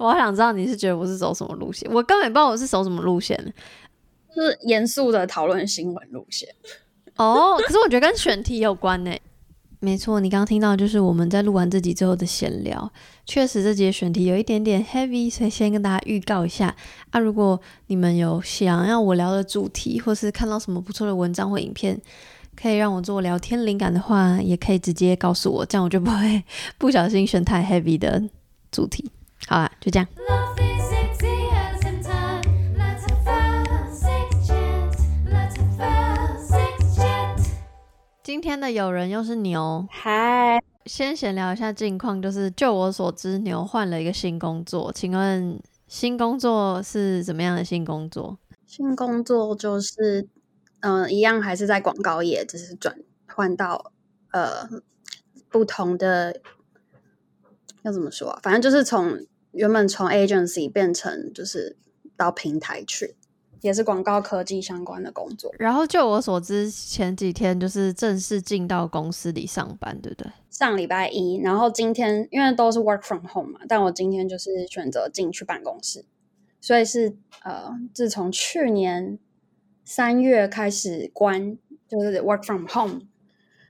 我好想知道你是觉得我是走什么路线，我根本不知道我是走什么路线，就是严肃的讨论新闻路线。哦，可是我觉得跟选题有关呢。没错，你刚刚听到就是我们在录完这集之后的闲聊。确实，这集的选题有一点点 heavy，所以先跟大家预告一下啊。如果你们有想要我聊的主题，或是看到什么不错的文章或影片，可以让我做聊天灵感的话，也可以直接告诉我，这样我就不会 不小心选太 heavy 的主题。好啊，就这样。今天的友人又是牛，嗨，先闲聊一下近况，就是就我所知，牛换了一个新工作，请问新工作是怎么样的新工作？新工作就是，嗯、呃，一样还是在广告业，只是转换到呃不同的，要怎么说啊？反正就是从原本从 agency 变成就是到平台去。也是广告科技相关的工作，然后就我所知，前几天就是正式进到公司里上班，对不对？上礼拜一，然后今天因为都是 work from home 嘛，但我今天就是选择进去办公室，所以是呃，自从去年三月开始关，就是 work from home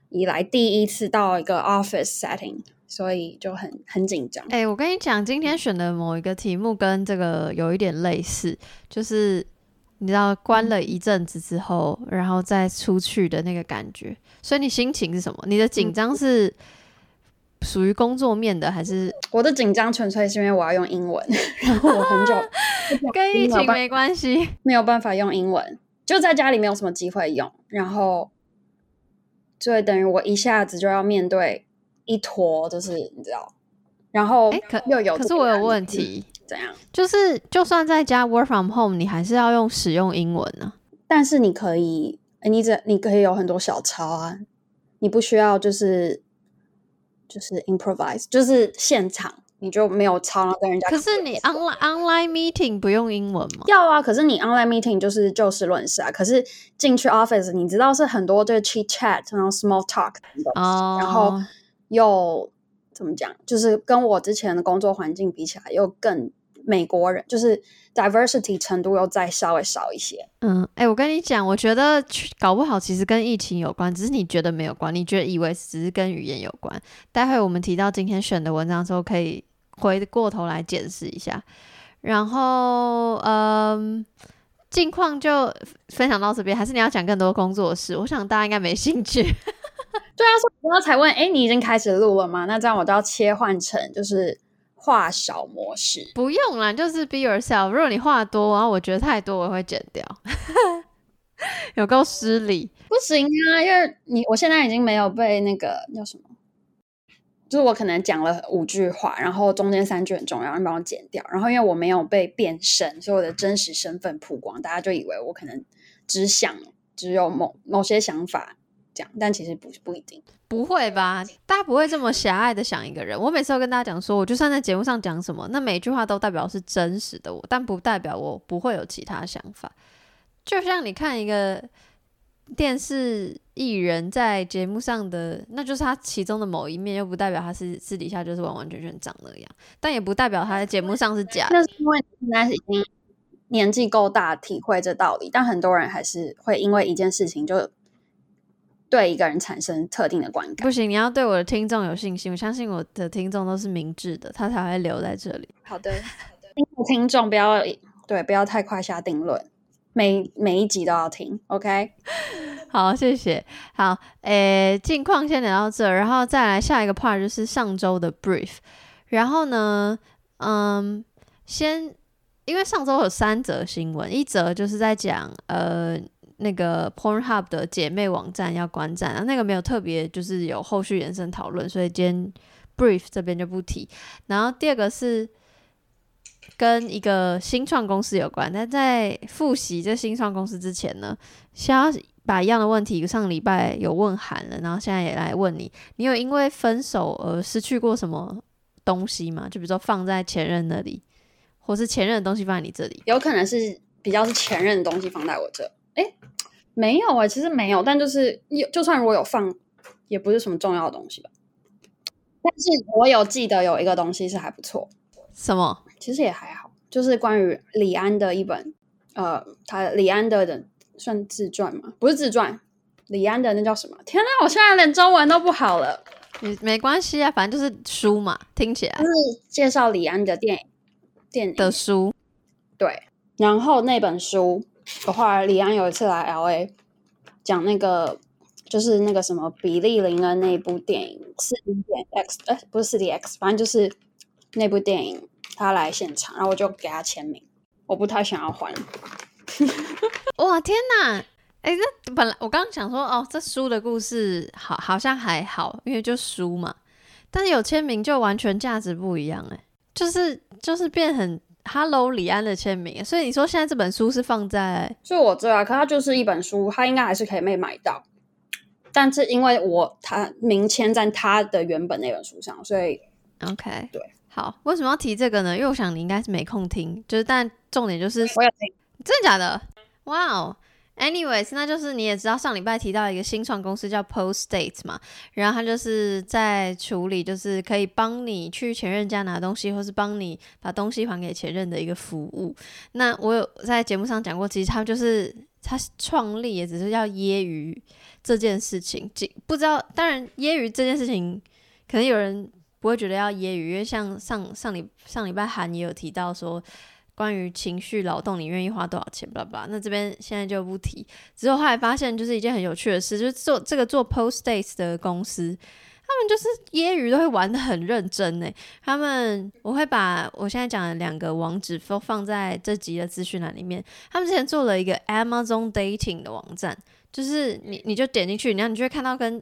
以来第一次到一个 office setting，所以就很很紧张。哎、欸，我跟你讲，今天选的某一个题目跟这个有一点类似，就是。你知道关了一阵子之后，然后再出去的那个感觉，所以你心情是什么？你的紧张是属于工作面的，还是我的紧张纯粹是因为我要用英文，然后我很久 跟疫情没关系，没有办法用英文，就在家里没有什么机会用，然后就会等于我一下子就要面对一坨，就是你知道，然后哎，可又有，可是我有问题。怎样？就是就算在家 work from home，你还是要用使用英文呢、啊。但是你可以，你这你可以有很多小抄啊，你不需要就是就是 improvise，就是现场你就没有抄然后跟人家。可是你 online online meeting 不用英文吗？要啊，可是你 online meeting 就是就事论事啊。可是进去 office，你知道是很多对 chit chat 然后 small talk 哦，然后又怎么讲？就是跟我之前的工作环境比起来，又更。美国人就是 diversity 程度又再稍微少一些。嗯，哎、我跟你讲，我觉得搞不好其实跟疫情有关，只是你觉得没有关，你觉得以为只是跟语言有关。待会我们提到今天选的文章之后，可以回过头来解释一下。然后，嗯，近况就分享到这边，还是你要讲更多工作室？我想大家应该没兴趣。对啊，所以我刚才问，哎、欸，你已经开始录了吗？那这样我都要切换成就是。话少模式不用啦，就是 be yourself。如果你话多，然后我觉得太多，我会剪掉，有够失礼。不行啊，因为你我现在已经没有被那个叫什么，就是我可能讲了五句话，然后中间三句很重要，你帮我剪掉。然后因为我没有被变身，所以我的真实身份曝光，大家就以为我可能只想只有某某些想法。讲，但其实不不一定，不会吧？大家不会这么狭隘的想一个人。我每次都跟大家讲说，我就算在节目上讲什么，那每一句话都代表是真实的我，但不代表我不会有其他想法。就像你看一个电视艺人，在节目上的，那就是他其中的某一面，又不代表他是私底下就是完完全全长那样，但也不代表他在节目上是假的。那是因为你现在已经年纪够大，体会这道理。但很多人还是会因为一件事情就。对一个人产生特定的观感，不行，你要对我的听众有信心。我相信我的听众都是明智的，他才会留在这里。好的，听众不要对，不要太快下定论，每每一集都要听。OK，好，谢谢。好，诶，近况先聊到这，然后再来下一个 part 就是上周的 brief。然后呢，嗯，先因为上周有三则新闻，一则就是在讲呃。那个 Pornhub 的姐妹网站要关站啊，那个没有特别就是有后续延伸讨论，所以今天 brief 这边就不提。然后第二个是跟一个新创公司有关，但在复习这新创公司之前呢，想要把一样的问题上礼拜有问韩了，然后现在也来问你，你有因为分手而失去过什么东西吗？就比如说放在前任那里，或是前任的东西放在你这里？有可能是比较是前任的东西放在我这。诶，没有啊、欸，其实没有，但就是有，就算如果有放，也不是什么重要的东西吧。但是我有记得有一个东西是还不错，什么？其实也还好，就是关于李安的一本，呃，他李安的的算自传吗？不是自传，李安的那叫什么？天哪，我现在连中文都不好了。没没关系啊，反正就是书嘛，听起来就是介绍李安的电影，电影的书。对，然后那本书的话，李安有一次来 LA 讲那个。就是那个什么比利林恩那部电影四 D X，哎，不是四 D X，反正就是那部电影，他来现场，然后我就给他签名。我不太想要还。哇天哪！哎、欸，那本来我刚刚想说，哦，这书的故事好好像还好，因为就书嘛。但是有签名就完全价值不一样，哎，就是就是变很 Hello 李安的签名。所以你说现在这本书是放在，就我知啊，可它就是一本书，它应该还是可以被买到。但是因为我他名签在他的原本那本书上，所以 OK 对，好，为什么要提这个呢？因为我想你应该是没空听，就是但重点就是我有听，真的假的？哇哦，Anyways，那就是你也知道上礼拜提到一个新创公司叫 Post-Date 嘛，然后他就是在处理，就是可以帮你去前任家拿东西，或是帮你把东西还给前任的一个服务。那我有在节目上讲过，其实他就是他创立也只是要揶揄。这件事情，不知道，当然揶揄这件事情，可能有人不会觉得要揶揄，因为像上上礼上礼拜韩也有提到说，关于情绪劳动，你愿意花多少钱，巴拉巴。那这边现在就不提。之后后来发现，就是一件很有趣的事，就是做这个做 Post-Dates 的公司，他们就是业余都会玩得很认真呢。他们我会把我现在讲的两个网址放放在这集的资讯栏里面。他们之前做了一个 Amazon Dating 的网站。就是你，你就点进去，然后你就会看到跟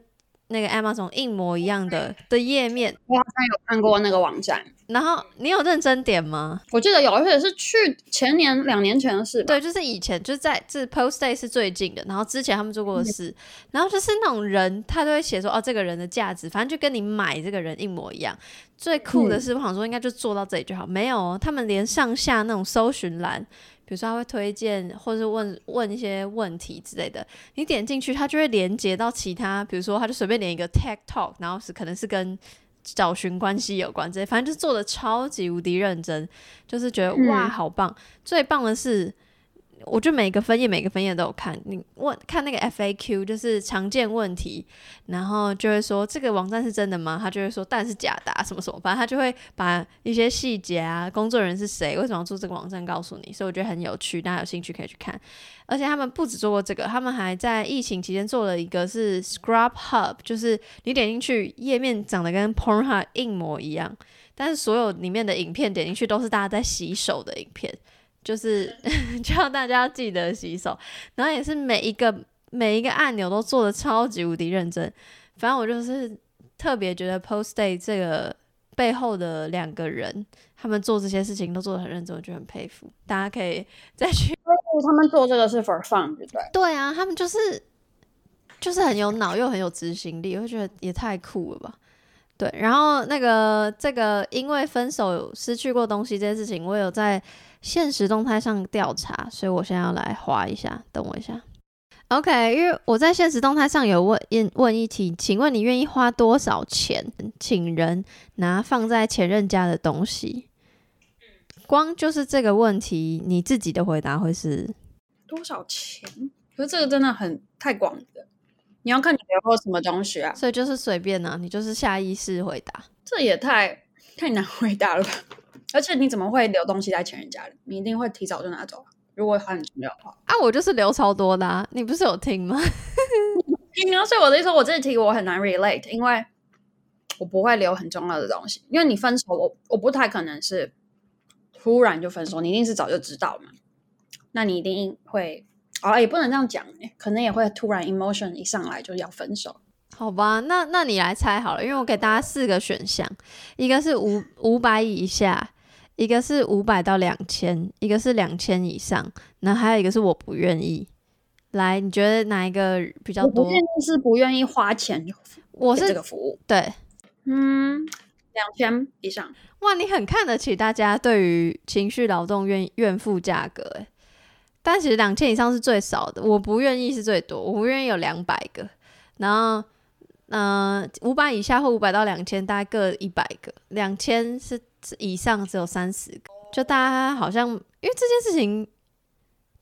那个 Amazon 一模一样的的页面。我好像有看过那个网站，然后你有认真点吗？我记得有，而且是去前年、两年前的事。对，就是以前，就是在这 Post-Date 是最近的，然后之前他们做过的事，嗯、然后就是那种人，他都会写说哦，这个人的价值，反正就跟你买这个人一模一样。最酷的是，我想说应该就做到这里就好，嗯、没有哦，他们连上下那种搜寻栏。比如说他会推荐，或是问问一些问题之类的，你点进去，他就会连接到其他，比如说他就随便连一个 Tech Talk，然后是可能是跟找寻关系有关之类，反正就是做的超级无敌认真，就是觉得哇好棒，最棒的是。我就每个分页每个分页都有看，你问看那个 FAQ 就是常见问题，然后就会说这个网站是真的吗？他就会说但是假的，啊，什么什么，反正他就会把一些细节啊，工作人员是谁，为什么要做这个网站告诉你，所以我觉得很有趣，大家有兴趣可以去看。而且他们不止做过这个，他们还在疫情期间做了一个是 Scrub Hub，就是你点进去页面长得跟 Pornhub 一模一样，但是所有里面的影片点进去都是大家在洗手的影片。就是 叫大家记得洗手，然后也是每一个每一个按钮都做的超级无敌认真。反正我就是特别觉得 Post-Date 这个背后的两个人，他们做这些事情都做的很认真，我就很佩服。大家可以 再去，他们做这个是 for fun，对不对？对啊，他们就是就是很有脑又很有执行力，我觉得也太酷了吧。对，然后那个这个因为分手失去过东西这件事情，我有在。限时动态上调查，所以我现在要来划一下，等我一下。OK，因为我在现实动态上有问问问一题，请问你愿意花多少钱请人拿放在前任家的东西？光就是这个问题，你自己的回答会是多少钱？可是这个真的很太广了，你要看你留过什么东西啊，所以就是随便呢、啊，你就是下意识回答，这也太太难回答了吧。而且你怎么会留东西在前人家里？你一定会提早就拿走。如果很重要的话啊，我就是留超多的啊。你不是有听吗？听啊。所以我的意思说，我这题我很难 relate，因为我不会留很重要的东西。因为你分手，我我不太可能是突然就分手，你一定是早就知道嘛。那你一定会啊，也不能这样讲，可能也会突然 emotion 一上来就要分手。好吧，那那你来猜好了，因为我给大家四个选项，一个是五五百以下。一个是五百到两千，一个是两千以上，那还有一个是我不愿意。来，你觉得哪一个比较多？我不愿意是不愿意花钱，我是这个服务。对，嗯，两千以上。哇，你很看得起大家对于情绪劳动愿愿付价格诶，但其实两千以上是最少的，我不愿意是最多，我不愿意有两百个，然后。嗯，五百、呃、以下或五百到两千，大概各一百个，两千是以上只有三十个。就大家好像因为这件事情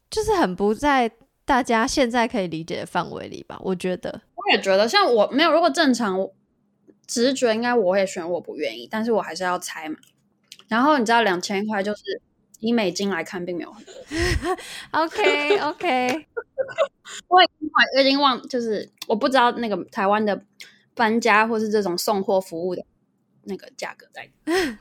就是很不在大家现在可以理解的范围里吧？我觉得，我也觉得，像我没有，如果正常直觉，应该我也选我不愿意，但是我还是要猜嘛。然后你知道，两千块就是以美金来看，并没有很多。OK OK，我已经我已经忘，就是我不知道那个台湾的搬家或是这种送货服务的那个价格在。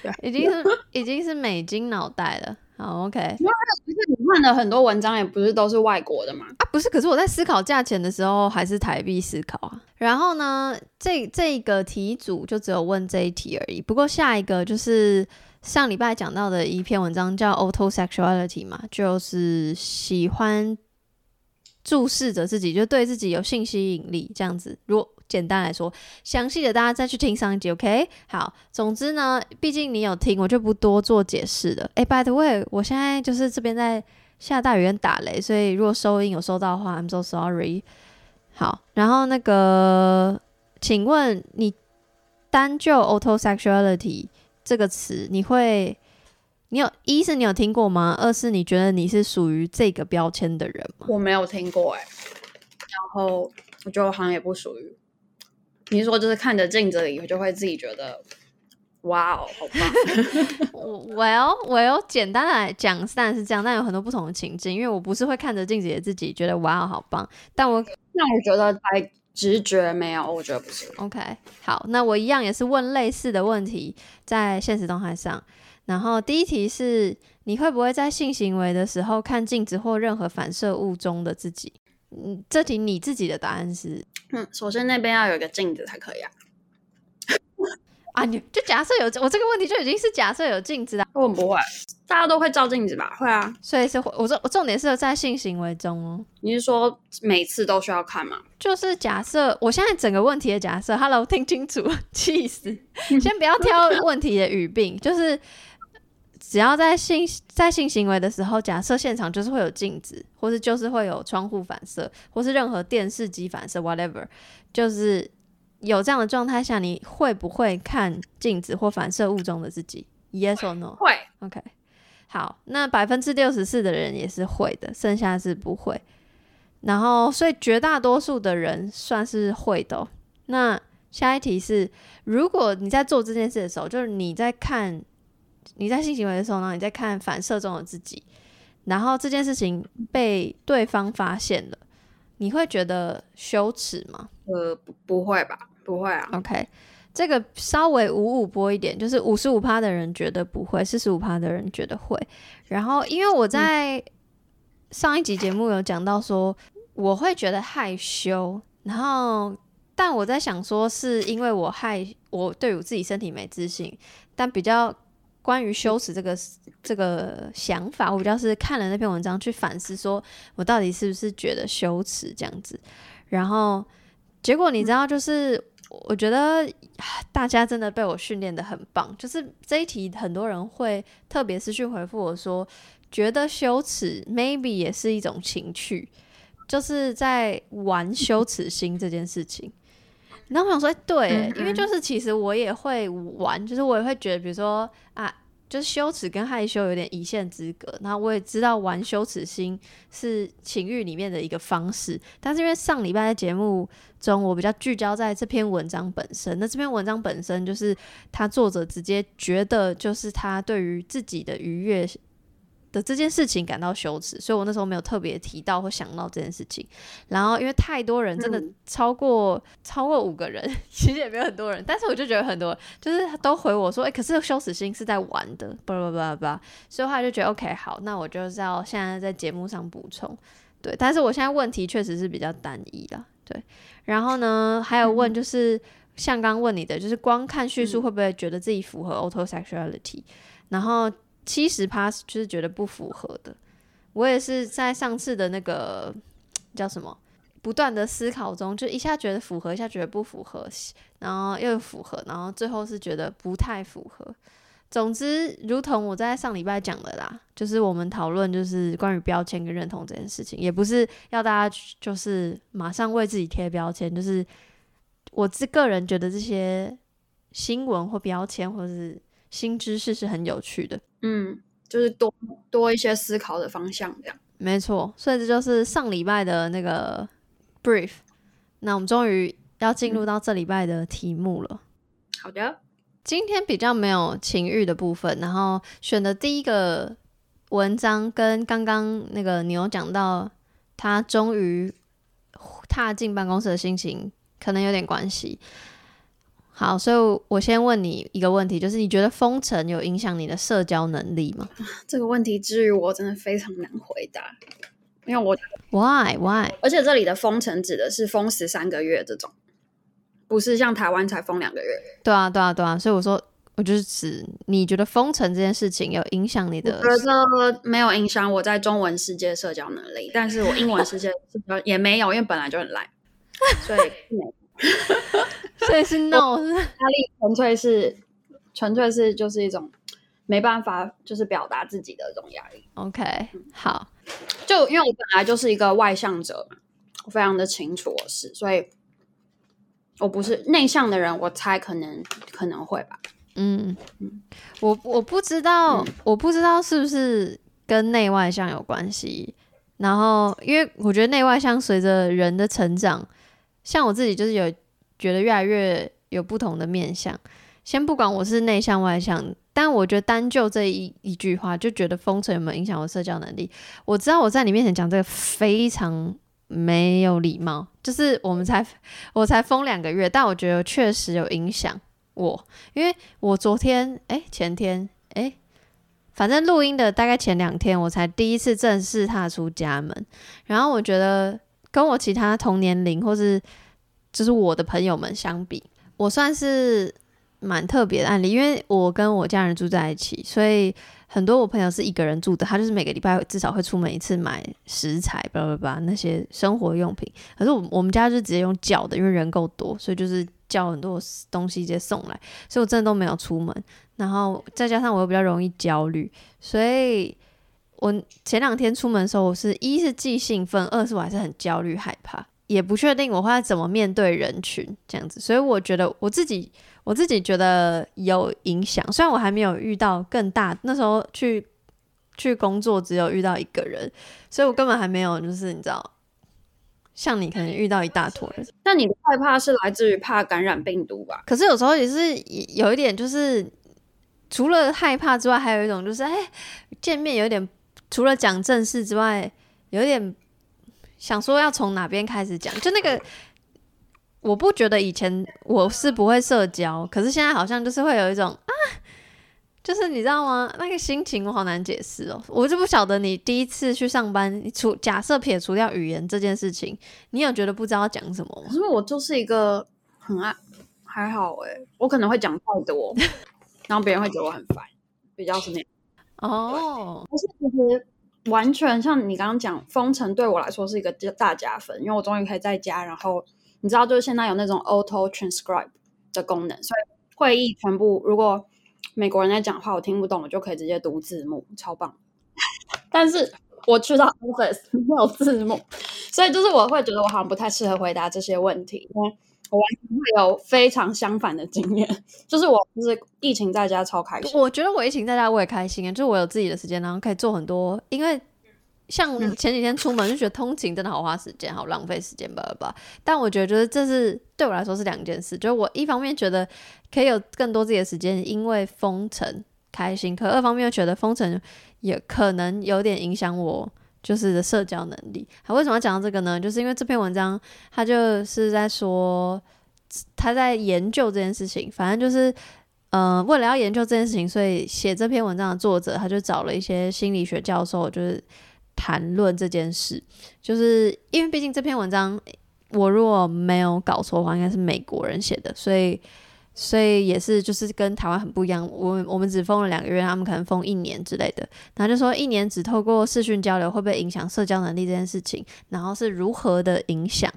对，已经是已经是美金脑袋了。好，OK。因为其实你看的很多文章也不是都是外国的嘛？啊，不是。可是我在思考价钱的时候，还是台币思考啊。然后呢，这这个题组就只有问这一题而已。不过下一个就是上礼拜讲到的一篇文章，叫 Autosexuality 嘛，就是喜欢注视着自己，就对自己有性吸引力这样子。如果简单来说，详细的大家再去听上一集，OK？好，总之呢，毕竟你有听，我就不多做解释了。哎，by the way，我现在就是这边在下大雨打雷，所以如果收音有收到的话，I'm so sorry。好，然后那个，请问你单就 autosexuality 这个词，你会，你有一是你有听过吗？二是你觉得你是属于这个标签的人吗？我没有听过哎、然后我觉得我好像也不属于。你说就是看着镜子里，我就会自己觉得，哇哦，好棒。我要我要简单来讲，当然是这样，但有很多不同的情境，因为我不是会看着镜子里的自己觉得哇哦，好棒。但我那我觉得还直觉没有，我觉得不是。OK，好，那我一样也是问类似的问题，在现实动态上。然后第一题是，你会不会在性行为的时候看镜子或任何反射物中的自己？嗯，这题你自己的答案是？嗯，首先那边要有一个镜子才可以啊。啊，你就假设有我这个问题就已经是假设有镜子了。我不会，大家都会照镜子吧？会啊，所以是我说我重点是在性行为中哦。你是说每次都需要看吗？就是假设我现在整个问题的假设，Hello，听清楚，气死！先不要挑问题的语病，就是。只要在性在性行为的时候，假设现场就是会有镜子，或是就是会有窗户反射，或是任何电视机反射，whatever，就是有这样的状态下，你会不会看镜子或反射物中的自己？Yes or no？会。OK，好，那百分之六十四的人也是会的，剩下是不会。然后，所以绝大多数的人算是会的喔。那下一题是，如果你在做这件事的时候，就是你在看。你在性行为的时候呢，你在看反射中的自己，然后这件事情被对方发现了，你会觉得羞耻吗？呃，不，不会吧，不会啊。OK，这个稍微五五波一点，就是五十五趴的人觉得不会，四十五趴的人觉得会。然后，因为我在上一集节目有讲到说，我会觉得害羞，然后但我在想说，是因为我害我对我自己身体没自信，但比较。关于羞耻这个这个想法，我比较是看了那篇文章去反思，说我到底是不是觉得羞耻这样子。然后结果你知道，就是我觉得大家真的被我训练的很棒。就是这一题，很多人会特别私讯回复我说，觉得羞耻 maybe 也是一种情趣，就是在玩羞耻心这件事情。然后我想说，对、欸，因为就是其实我也会玩，就是我也会觉得，比如说啊，就是羞耻跟害羞有点一线之隔。然后我也知道玩羞耻心是情欲里面的一个方式，但是因为上礼拜的节目中，我比较聚焦在这篇文章本身。那这篇文章本身就是他作者直接觉得，就是他对于自己的愉悦。的这件事情感到羞耻，所以我那时候没有特别提到或想到这件事情。然后因为太多人，真的超过、嗯、超过五个人，其实也没有很多人，但是我就觉得很多就是都回我说，哎、欸，可是羞耻心是在玩的，巴拉巴拉巴拉。所以后来就觉得，OK，好，那我就是要现在在节目上补充。对，但是我现在问题确实是比较单一的，对。然后呢，还有问就是、嗯、像刚问你的，就是光看叙述会不会觉得自己符合 autosexuality？然后。七十趴就是觉得不符合的，我也是在上次的那个叫什么不断的思考中，就一下觉得符合，一下觉得不符合，然后又符合，然后最后是觉得不太符合。总之，如同我在上礼拜讲的啦，就是我们讨论就是关于标签跟认同这件事情，也不是要大家就是马上为自己贴标签，就是我自个人觉得这些新闻或标签或者是。新知识是很有趣的。嗯，就是多多一些思考的方向，这样。没错，所以这就是上礼拜的那个 brief。那我们终于要进入到这礼拜的题目了。好的，今天比较没有情欲的部分，然后选的第一个文章跟刚刚那个你有讲到他终于踏进办公室的心情可能有点关系。好，所以我先问你一个问题，就是你觉得封城有影响你的社交能力吗？这个问题至于我真的非常难回答，因为我 why why？而且这里的封城指的是封十三个月这种，不是像台湾才封两个月。对啊，对啊，对啊，所以我说，我就是指你觉得封城这件事情有影响你的？我觉得没有影响我在中文世界社交能力，但是我英文世界也没有，因为本来就很烂，所以没。所以是 no，压力纯粹是纯粹是就是一种没办法就是表达自己的这种压力。OK，好，就因为我本来就是一个外向者嘛，我非常的清楚我是，所以我不是内向的人，我猜可能可能会吧。嗯嗯，我我不知道，嗯、我不知道是不是跟内外向有关系。然后，因为我觉得内外向随着人的成长。像我自己就是有觉得越来越有不同的面相。先不管我是内向外向，但我觉得单就这一一句话，就觉得封城有没有影响我社交能力？我知道我在你面前讲这个非常没有礼貌，就是我们才我才封两个月，但我觉得确实有影响我，因为我昨天哎前天哎，反正录音的大概前两天，我才第一次正式踏出家门，然后我觉得。跟我其他同年龄或是就是我的朋友们相比，我算是蛮特别的案例，因为我跟我家人住在一起，所以很多我朋友是一个人住的，他就是每个礼拜至少会出门一次买食材，巴拉巴拉那些生活用品。可是我我们家就直接用叫的，因为人够多，所以就是叫很多东西直接送来，所以我真的都没有出门。然后再加上我又比较容易焦虑，所以。我前两天出门的时候，我是一是既兴奋，二是我还是很焦虑害怕，也不确定我会怎么面对人群这样子，所以我觉得我自己我自己觉得有影响。虽然我还没有遇到更大，那时候去去工作只有遇到一个人，所以我根本还没有就是你知道，像你可能遇到一大坨人。那你的害怕是来自于怕感染病毒吧？可是有时候也是有一点，就是除了害怕之外，还有一种就是哎，见面有点。除了讲正事之外，有点想说要从哪边开始讲。就那个，我不觉得以前我是不会社交，可是现在好像就是会有一种啊，就是你知道吗？那个心情我好难解释哦。我就不晓得你第一次去上班，除假设撇除掉语言这件事情，你有觉得不知道讲什么吗？因为我就是一个很爱，还好诶、我可能会讲太多，然后别人会觉得我很烦，比较是那样。哦，不是，其实完全像你刚刚讲，封城对我来说是一个大加分，因为我终于可以在家，然后你知道，就是现在有那种 auto transcribe 的功能，所以会议全部如果美国人在讲话，我听不懂，我就可以直接读字幕，超棒。但是我去到 office 没有字幕，所以就是我会觉得我好像不太适合回答这些问题，因为我完全会有非常相反的经验，就是我就是疫情在家超开心。我觉得我疫情在家我也开心啊，就是我有自己的时间，然后可以做很多。因为像前几天出门就觉得通勤真的好花时间，好浪费时间吧吧。但我觉得就是这是对我来说是两件事，就是我一方面觉得可以有更多自己的时间，因为封城开心；可二方面又觉得封城也可能有点影响我。就是的社交能力，他为什么要讲到这个呢？就是因为这篇文章，他就是在说他在研究这件事情。反正就是，呃，为了要研究这件事情，所以写这篇文章的作者，他就找了一些心理学教授，就是谈论这件事。就是因为毕竟这篇文章，我如果没有搞错的话，应该是美国人写的，所以。所以也是，就是跟台湾很不一样。我我们只封了两个月，他们可能封一年之类的。然后就说一年只透过视讯交流会不会影响社交能力这件事情，然后是如何的影响。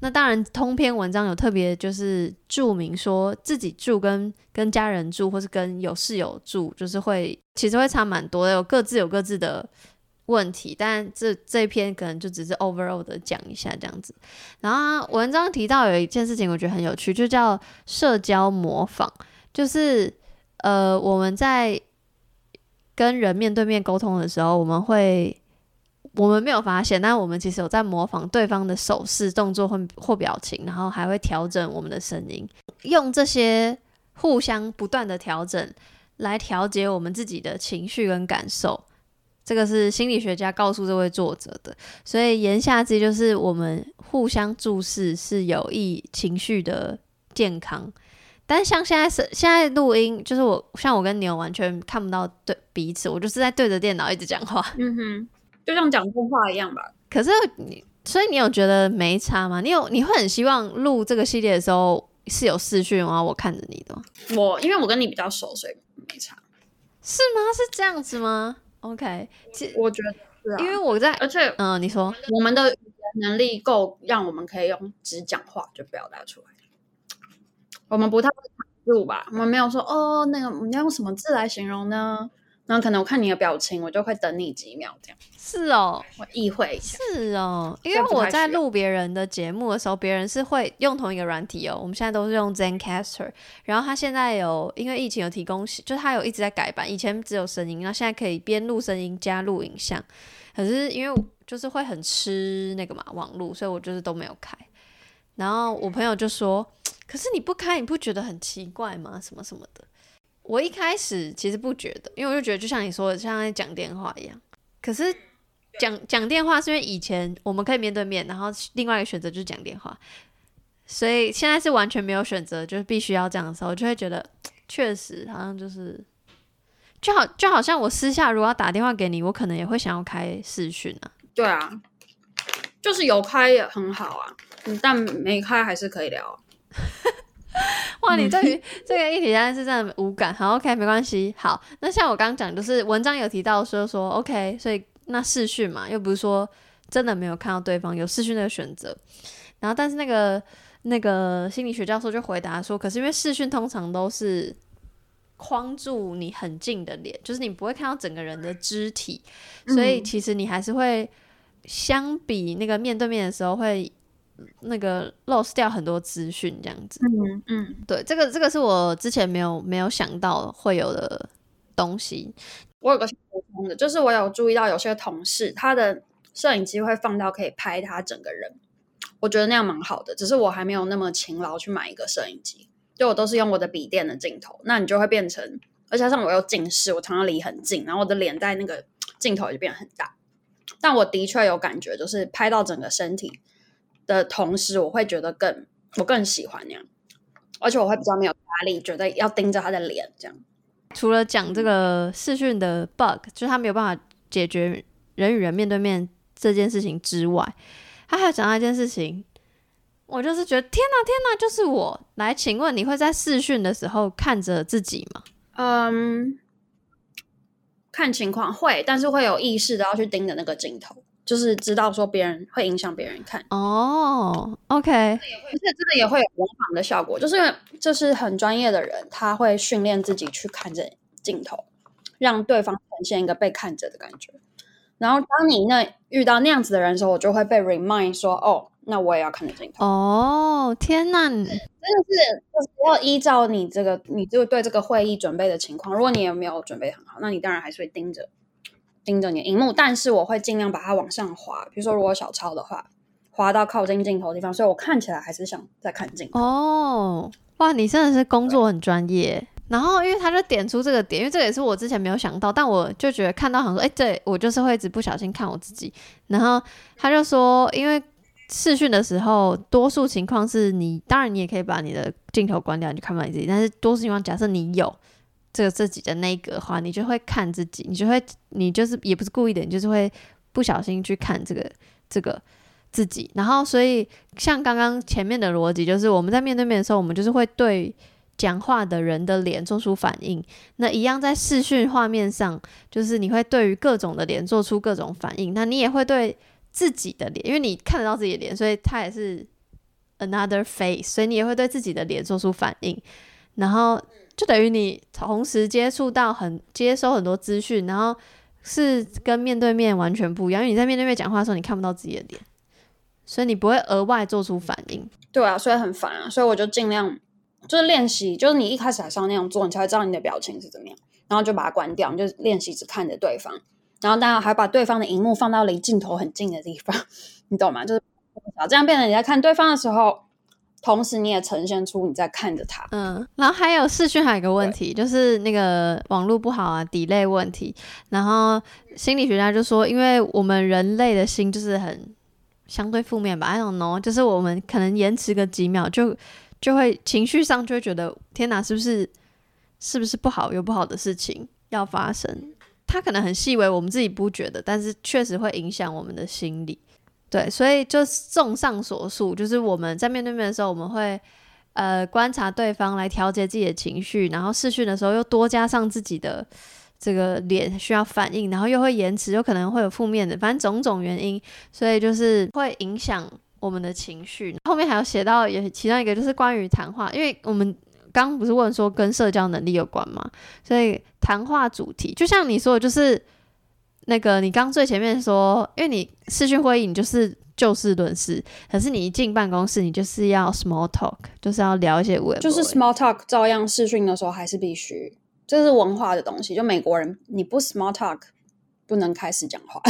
那当然，通篇文章有特别就是注明说自己住跟跟家人住，或是跟有室友住，就是会其实会差蛮多的，有各自有各自的。问题，但这这篇可能就只是 overall 的讲一下这样子。然后文章提到有一件事情，我觉得很有趣，就叫社交模仿。就是呃，我们在跟人面对面沟通的时候，我们会。我们没有发现，但我们其实有在模仿对方的手势、动作或或表情，然后还会调整我们的声音，用这些互相不断的调整来调节我们自己的情绪跟感受。这个是心理学家告诉这位作者的，所以言下之意就是我们互相注视是有益情绪的健康。但像现在是现在录音，就是我像我跟牛完全看不到对彼此，我就是在对着电脑一直讲话。嗯哼。就像讲电话一样吧。可是你，所以你有觉得没差吗？你有你会很希望录这个系列的时候是有视讯然后？我看着你的。我因为我跟你比较熟，所以没差。是吗？是这样子吗？OK，其实我觉得是啊，因为我在，而且嗯，你说我们的能力够让我们可以用只讲话就表达出来。我们不太会卡住吧？我们没有说哦，那个我们要用什么字来形容呢？然后可能我看你的表情，我就会等你几秒这样。是哦，我意会一下。是哦，因为我在录别人的节目的时候，别人是会用同一个软体哦。我们现在都是用 Zencastr，然后他现在有因为疫情有提供，就是他有一直在改版。以前只有声音，然后现在可以边录声音加录影像。可是因为就是会很吃那个嘛网络，所以我就是都没有开。然后我朋友就说：“ 可是你不开，你不觉得很奇怪吗？什么什么的。”我一开始其实不觉得，因为我就觉得就像你说的，像在讲电话一样。可是讲讲电话是因为以前我们可以面对面，然后另外一个选择就是讲电话，所以现在是完全没有选择，就是必须要这样的时候，我就会觉得确实好像就是就好就好像我私下如果要打电话给你，我可能也会想要开视讯啊。对啊，就是有开也很好啊，但没开还是可以聊。哇，你对于这个议题现在是真的无感，好，OK，没关系。好，那像我刚刚讲，就是文章有提到说说 OK，所以那视讯嘛，又不是说真的没有看到对方有视讯那个选择。然后，但是那个那个心理学教授就回答说，可是因为视讯通常都是框住你很近的脸，就是你不会看到整个人的肢体，所以其实你还是会相比那个面对面的时候会。那个 lost 掉很多资讯，这样子。嗯嗯，对，这个这个是我之前没有没有想到会有的东西。我有个补充的，就是我有注意到有些同事他的摄影机会放到可以拍他整个人，我觉得那样蛮好的。只是我还没有那么勤劳去买一个摄影机，就我都是用我的笔电的镜头。那你就会变成，而且加上我又近视，我常常离很近，然后我的脸在那个镜头就变得很大。但我的确有感觉，就是拍到整个身体。的同时，我会觉得更我更喜欢那样，而且我会比较没有压力，觉得要盯着他的脸这样。除了讲这个视讯的 bug，就是他没有办法解决人与人面对面这件事情之外，他还有讲到一件事情，我就是觉得天哪天哪，就是我来，请问你会在视讯的时候看着自己吗？嗯，看情况会，但是会有意识的要去盯着那个镜头。就是知道说别人会影响别人看哦、oh，OK，而且真的也会有模仿的效果，就是就是很专业的人，他会训练自己去看着镜头，让对方呈现一个被看着的感觉。然后当你那遇到那样子的人的时候，我就会被 remind 说，哦，那我也要看着镜头。哦、oh，天哪，真的是就是要依照你这个，你就对这个会议准备的情况，如果你也没有准备很好，那你当然还是会盯着。盯着你的荧幕，但是我会尽量把它往上滑。比如说，如果小抄的话，滑到靠近镜头的地方，所以我看起来还是想在看镜头。哦，哇，你真的是工作很专业。然后，因为他就点出这个点，因为这也是我之前没有想到，但我就觉得看到好像说，哎，对，我就是会一直不小心看我自己。然后他就说，因为视讯的时候，多数情况是你，当然你也可以把你的镜头关掉，你就看不到你自己。但是多数情况，假设你有。这个自己的那个话，你就会看自己，你就会，你就是也不是故意的，你就是会不小心去看这个这个自己。然后，所以像刚刚前面的逻辑，就是我们在面对面的时候，我们就是会对讲话的人的脸做出反应。那一样在视讯画面上，就是你会对于各种的脸做出各种反应。那你也会对自己的脸，因为你看得到自己的脸，所以它也是 another face，所以你也会对自己的脸做出反应。然后。就等于你同时接触到很接收很多资讯，然后是跟面对面完全不一样。因为你在面对面讲话的时候，你看不到自己的脸，所以你不会额外做出反应。对啊，所以很烦啊。所以我就尽量就是练习，就是你一开始还是要那样做，你才会知道你的表情是怎么样，然后就把它关掉，你就练习只看着对方，然后当然还把对方的荧幕放到离镜头很近的地方，你懂吗？就是这样变成你在看对方的时候，同时你也呈现出你在看着他。嗯，然后还有视讯还有一个问题，就是那个网络不好啊，delay 问题。然后心理学家就说，因为我们人类的心就是很相对负面吧，I don't know，就是我们可能延迟个几秒就。就会情绪上就会觉得天哪，是不是是不是不好，有不好的事情要发生？他可能很细微，我们自己不觉得，但是确实会影响我们的心理。对，所以就综上所述，就是我们在面对面的时候，我们会呃观察对方来调节自己的情绪，然后视讯的时候又多加上自己的这个脸需要反应，然后又会延迟，有可能会有负面的，反正种种原因，所以就是会影响。我们的情绪后面还有写到，也其中一个就是关于谈话，因为我们刚刚不是问说跟社交能力有关吗？所以谈话主题就像你说的，就是那个你刚最前面说，因为你视讯会议你就是就事论事，可是你一进办公室你就是要 small talk，就是要聊一些文，就是 small talk 照样视讯的时候还是必须，这是文化的东西。就美国人你不 small talk 不能开始讲话。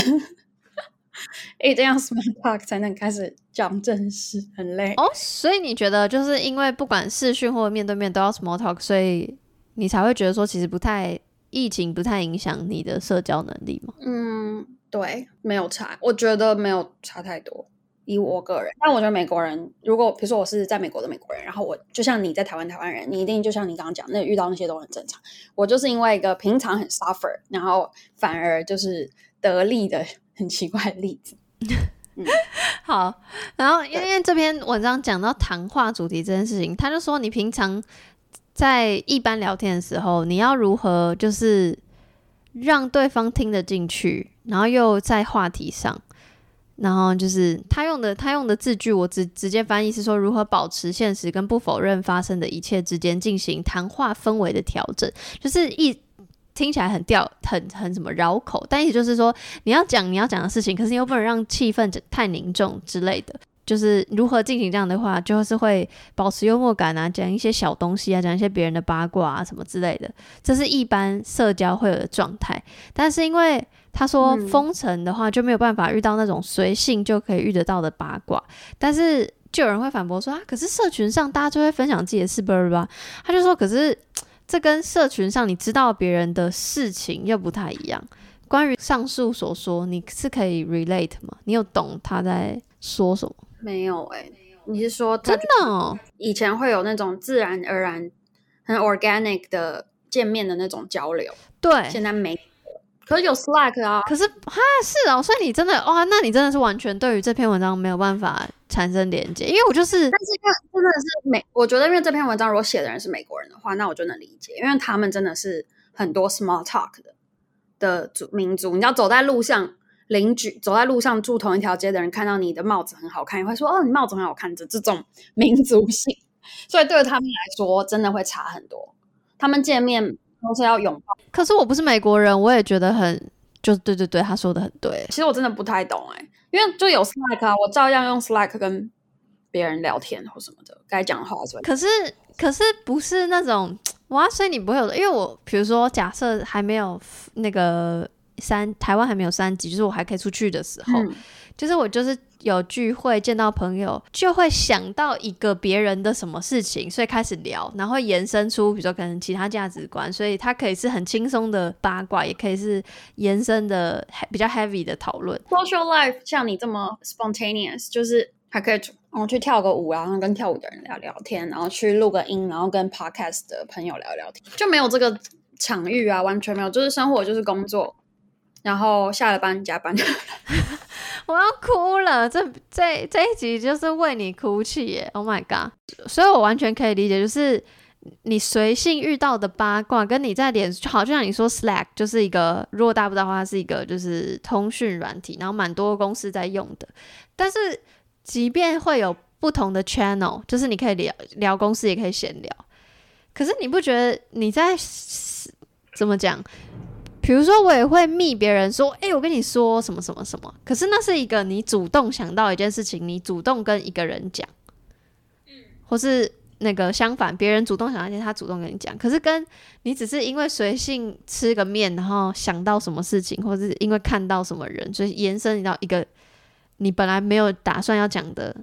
一定要 small talk 才能开始讲正事，很累哦。所以你觉得，就是因为不管视讯或面对面都要 small talk，所以你才会觉得说，其实不太疫情不太影响你的社交能力吗？嗯，对，没有差，我觉得没有差太多。以我个人，但我觉得美国人，如果比如说我是在美国的美国人，然后我就像你在台湾台湾人，你一定就像你刚刚讲，那遇到那些都很正常。我就是因为一个平常很 suffer，然后反而就是得利的。很奇怪的例子，嗯，好，然后因为这篇文章讲到谈话主题这件事情，他就说你平常在一般聊天的时候，你要如何就是让对方听得进去，然后又在话题上，然后就是他用的他用的字句，我直直接翻译是说如何保持现实跟不否认发生的一切之间进行谈话氛围的调整，就是一。听起来很吊，很很什么绕口，但意思就是说，你要讲你要讲的事情，可是你又不能让气氛太凝重之类的。就是如何进行这样的话，就是会保持幽默感啊，讲一些小东西啊，讲一些别人的八卦啊什么之类的。这是一般社交会有的状态。但是因为他说封城的话，就没有办法遇到那种随性就可以遇得到的八卦。但是就有人会反驳说啊，可是社群上大家就会分享自己的事，不是吧？他就说，可是。这跟社群上你知道别人的事情又不太一样。关于上述所说，你是可以 relate 吗？你有懂他在说什么？没有哎、欸，你是说真的哦？以前会有那种自然而然、很 organic 的见面的那种交流，对，现在没。可是有 Slack 啊，可是哈是哦，所以你真的哇，那你真的是完全对于这篇文章没有办法产生连接，因为我就是，但是因为真的是美，我觉得因为这篇文章如果写的人是美国人的话，那我就能理解，因为他们真的是很多 small talk 的的族民族，你要走在路上，邻居走在路上住同一条街的人看到你的帽子很好看，也会说哦，你帽子很好看的这种 民族性，所以对他们来说真的会差很多，他们见面。都是要拥抱，可是我不是美国人，我也觉得很，就对对对，他说的很对。其实我真的不太懂哎，因为就有 Slack 啊，我照样用 Slack 跟别人聊天或什么的，该讲的话说。可是可是不是那种 哇，所以你不会有，因为我比如说假设还没有那个三台湾还没有三级，就是我还可以出去的时候，嗯、就是我就是。有聚会见到朋友，就会想到一个别人的什么事情，所以开始聊，然后延伸出比如说可能其他价值观，所以它可以是很轻松的八卦，也可以是延伸的比较 heavy 的讨论。Social life 像你这么 spontaneous，就是还可以然后去跳个舞啊，然后跟跳舞的人聊聊天，然后去录个音，然后跟 podcast 的朋友聊聊天，就没有这个场域啊，完全没有，就是生活就是工作，然后下了班加班。我要哭了，这这这一集就是为你哭泣耶！Oh my god！所以我完全可以理解，就是你随性遇到的八卦，跟你在脸就好，像你说 Slack 就是一个，如果大不大的话，它是一个就是通讯软体，然后蛮多公司在用的。但是即便会有不同的 channel，就是你可以聊聊公司，也可以闲聊。可是你不觉得你在怎么讲？比如说，我也会密别人说：“哎、欸，我跟你说什么什么什么。”可是那是一个你主动想到一件事情，你主动跟一个人讲，或是那个相反，别人主动想要见他主动跟你讲，可是跟你只是因为随性吃个面，然后想到什么事情，或是因为看到什么人，所以延伸到一个你本来没有打算要讲的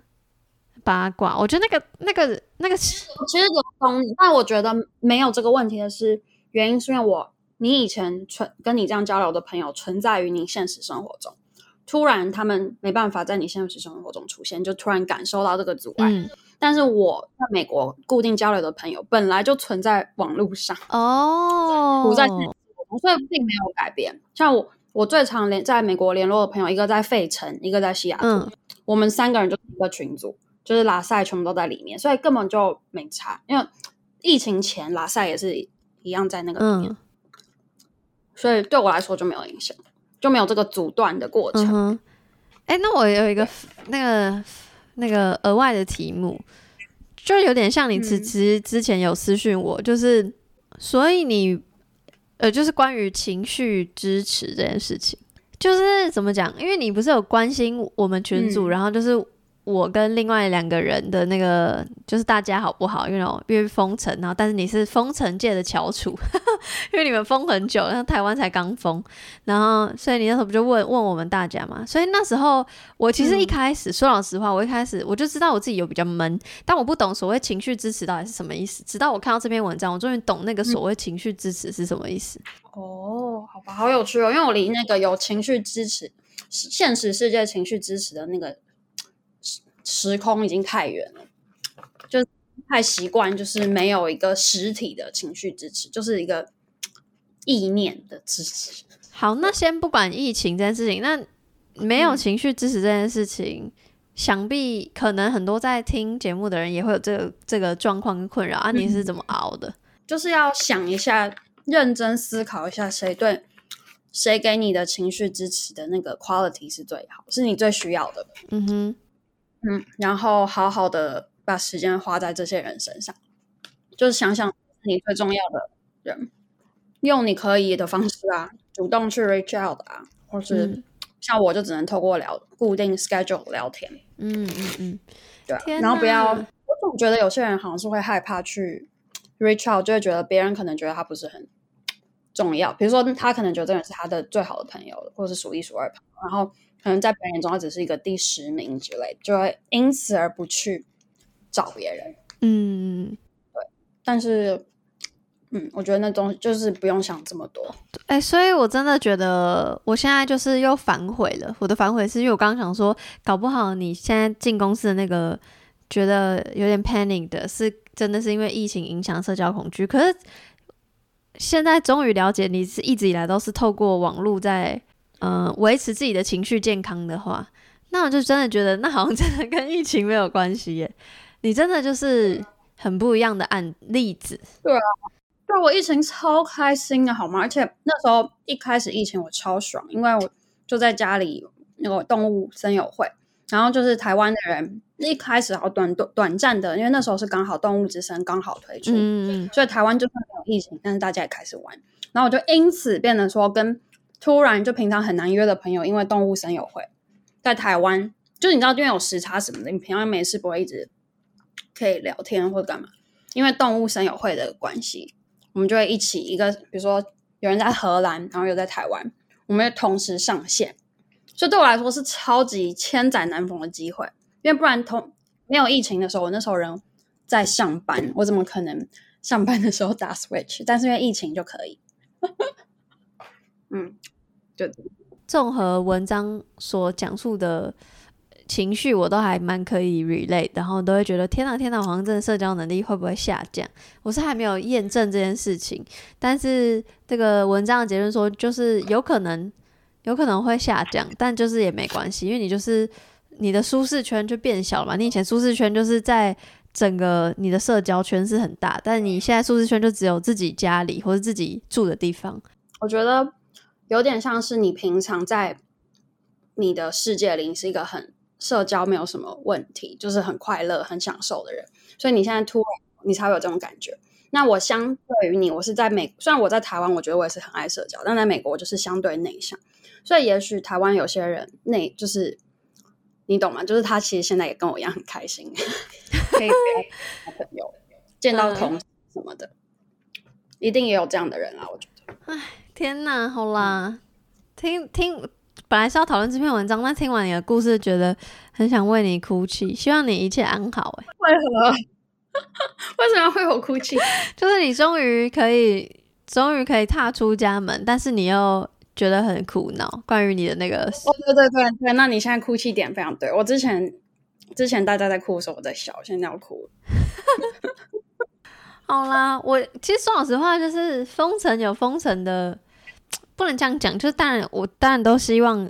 八卦。我觉得那个那个那个其实有懂你，但我觉得没有这个问题的是原因，是因为我你以前存跟你这样交流的朋友存在于你现实生活中。突然，他们没办法在你现实生活中出现，就突然感受到这个阻碍。嗯、但是我在美国固定交流的朋友本来就存在网络上哦，不在现实所以并没有改变。像我，我最常联在美国联络的朋友，一个在费城，一个在西雅图，嗯、我们三个人就是一个群组，就是拉赛全部都在里面，所以根本就没差。因为疫情前拉赛也是一样在那个里面，嗯、所以对我来说就没有影响。就没有这个阻断的过程。哎、嗯，那我有一个那个那个额外的题目，就有点像你之之之前有私讯我，嗯、就是所以你呃，就是关于情绪支持这件事情，就是怎么讲？因为你不是有关心我们群组，嗯、然后就是。我跟另外两个人的那个，就是大家好不好？因为因为封城，然后但是你是封城界的翘楚，因为你们封很久，然后台湾才刚封，然后所以你那时候不就问问我们大家嘛？所以那时候我其实一开始、说老实话，我一开始我就知道我自己有比较闷，但我不懂所谓情绪支持到底是什么意思。直到我看到这篇文章，我终于懂那个所谓情绪支持是什么意思。哦，好吧，好有趣哦，因为我离那个有情绪支持、现实世界情绪支持的那个。时空已经太远了，就太习惯，就是没有一个实体的情绪支持，就是一个意念的支持。好，那先不管疫情这件事情，那没有情绪支持这件事情，嗯、想必可能很多在听节目的人也会有这个这个状况跟困扰啊。你是怎么熬的？就是要想一下，认真思考一下，谁对谁给你的情绪支持的那个 quality 是最好，是你最需要的。嗯哼。嗯，然后好好的把时间花在这些人身上，就是想想你最重要的人，用你可以的方式啊，主动去 reach out 啊，或是像我就只能透过聊固定 schedule 聊天。嗯嗯嗯，对。啊然后不要，我总觉得有些人好像是会害怕去 reach out，就会觉得别人可能觉得他不是很重要，比如说他可能觉得这个人是他的最好的朋友，或者是数一数二的朋友，然后。可能在别人眼中，他只是一个第十名之类，就会因此而不去找别人。嗯，对。但是，嗯，我觉得那东西就是不用想这么多。哎、欸，所以我真的觉得，我现在就是又反悔了。我的反悔是因为我刚刚想说，搞不好你现在进公司的那个觉得有点 panic 的，是真的是因为疫情影响社交恐惧。可是现在终于了解，你是一直以来都是透过网络在。嗯，维持自己的情绪健康的话，那我就真的觉得，那好像真的跟疫情没有关系耶。你真的就是很不一样的案例子。对啊，对我疫情超开心的，好吗？而且那时候一开始疫情我超爽，因为我就在家里那个动物森友会，然后就是台湾的人一开始好短短短暂的，因为那时候是刚好动物之声刚好推出，嗯，所以台湾就算没有疫情，但是大家也开始玩，然后我就因此变得说跟。突然就平常很难约的朋友，因为动物森友会在台湾，就你知道，因为有时差什么的，你平常没事不会一直可以聊天或者干嘛。因为动物森友会的关系，我们就会一起一个，比如说有人在荷兰，然后有在台湾，我们会同时上线，所以对我来说是超级千载难逢的机会。因为不然同没有疫情的时候，我那时候人在上班，我怎么可能上班的时候打 Switch？但是因为疫情就可以，嗯。就综合文章所讲述的情绪，我都还蛮可以 relate，然后都会觉得天哪天哪，好像真的社交能力会不会下降？我是还没有验证这件事情，但是这个文章的结论说，就是有可能有可能会下降，但就是也没关系，因为你就是你的舒适圈就变小了嘛。你以前舒适圈就是在整个你的社交圈是很大，但你现在舒适圈就只有自己家里或者自己住的地方。我觉得。有点像是你平常在你的世界里是一个很社交没有什么问题，就是很快乐、很享受的人，所以你现在突然你才会有这种感觉。那我相对于你，我是在美，虽然我在台湾，我觉得我也是很爱社交，但在美国我就是相对内向，所以也许台湾有些人那就是你懂吗？就是他其实现在也跟我一样很开心，可以交朋友，见到同事什么的，嗯、一定也有这样的人啊，我觉得。哎，天哪，好啦，听听，本来是要讨论这篇文章，但听完你的故事，觉得很想为你哭泣，希望你一切安好。哎，为何？为什么要 为我哭泣？就是你终于可以，终于可以踏出家门，但是你又觉得很苦恼，关于你的那个……哦，对对对对，那你现在哭泣点非常对。我之前之前大家在哭的时候，我在笑，现在要哭了。好啦，我其实说老实话，就是封城有封城的，不能这样讲。就是当然，我当然都希望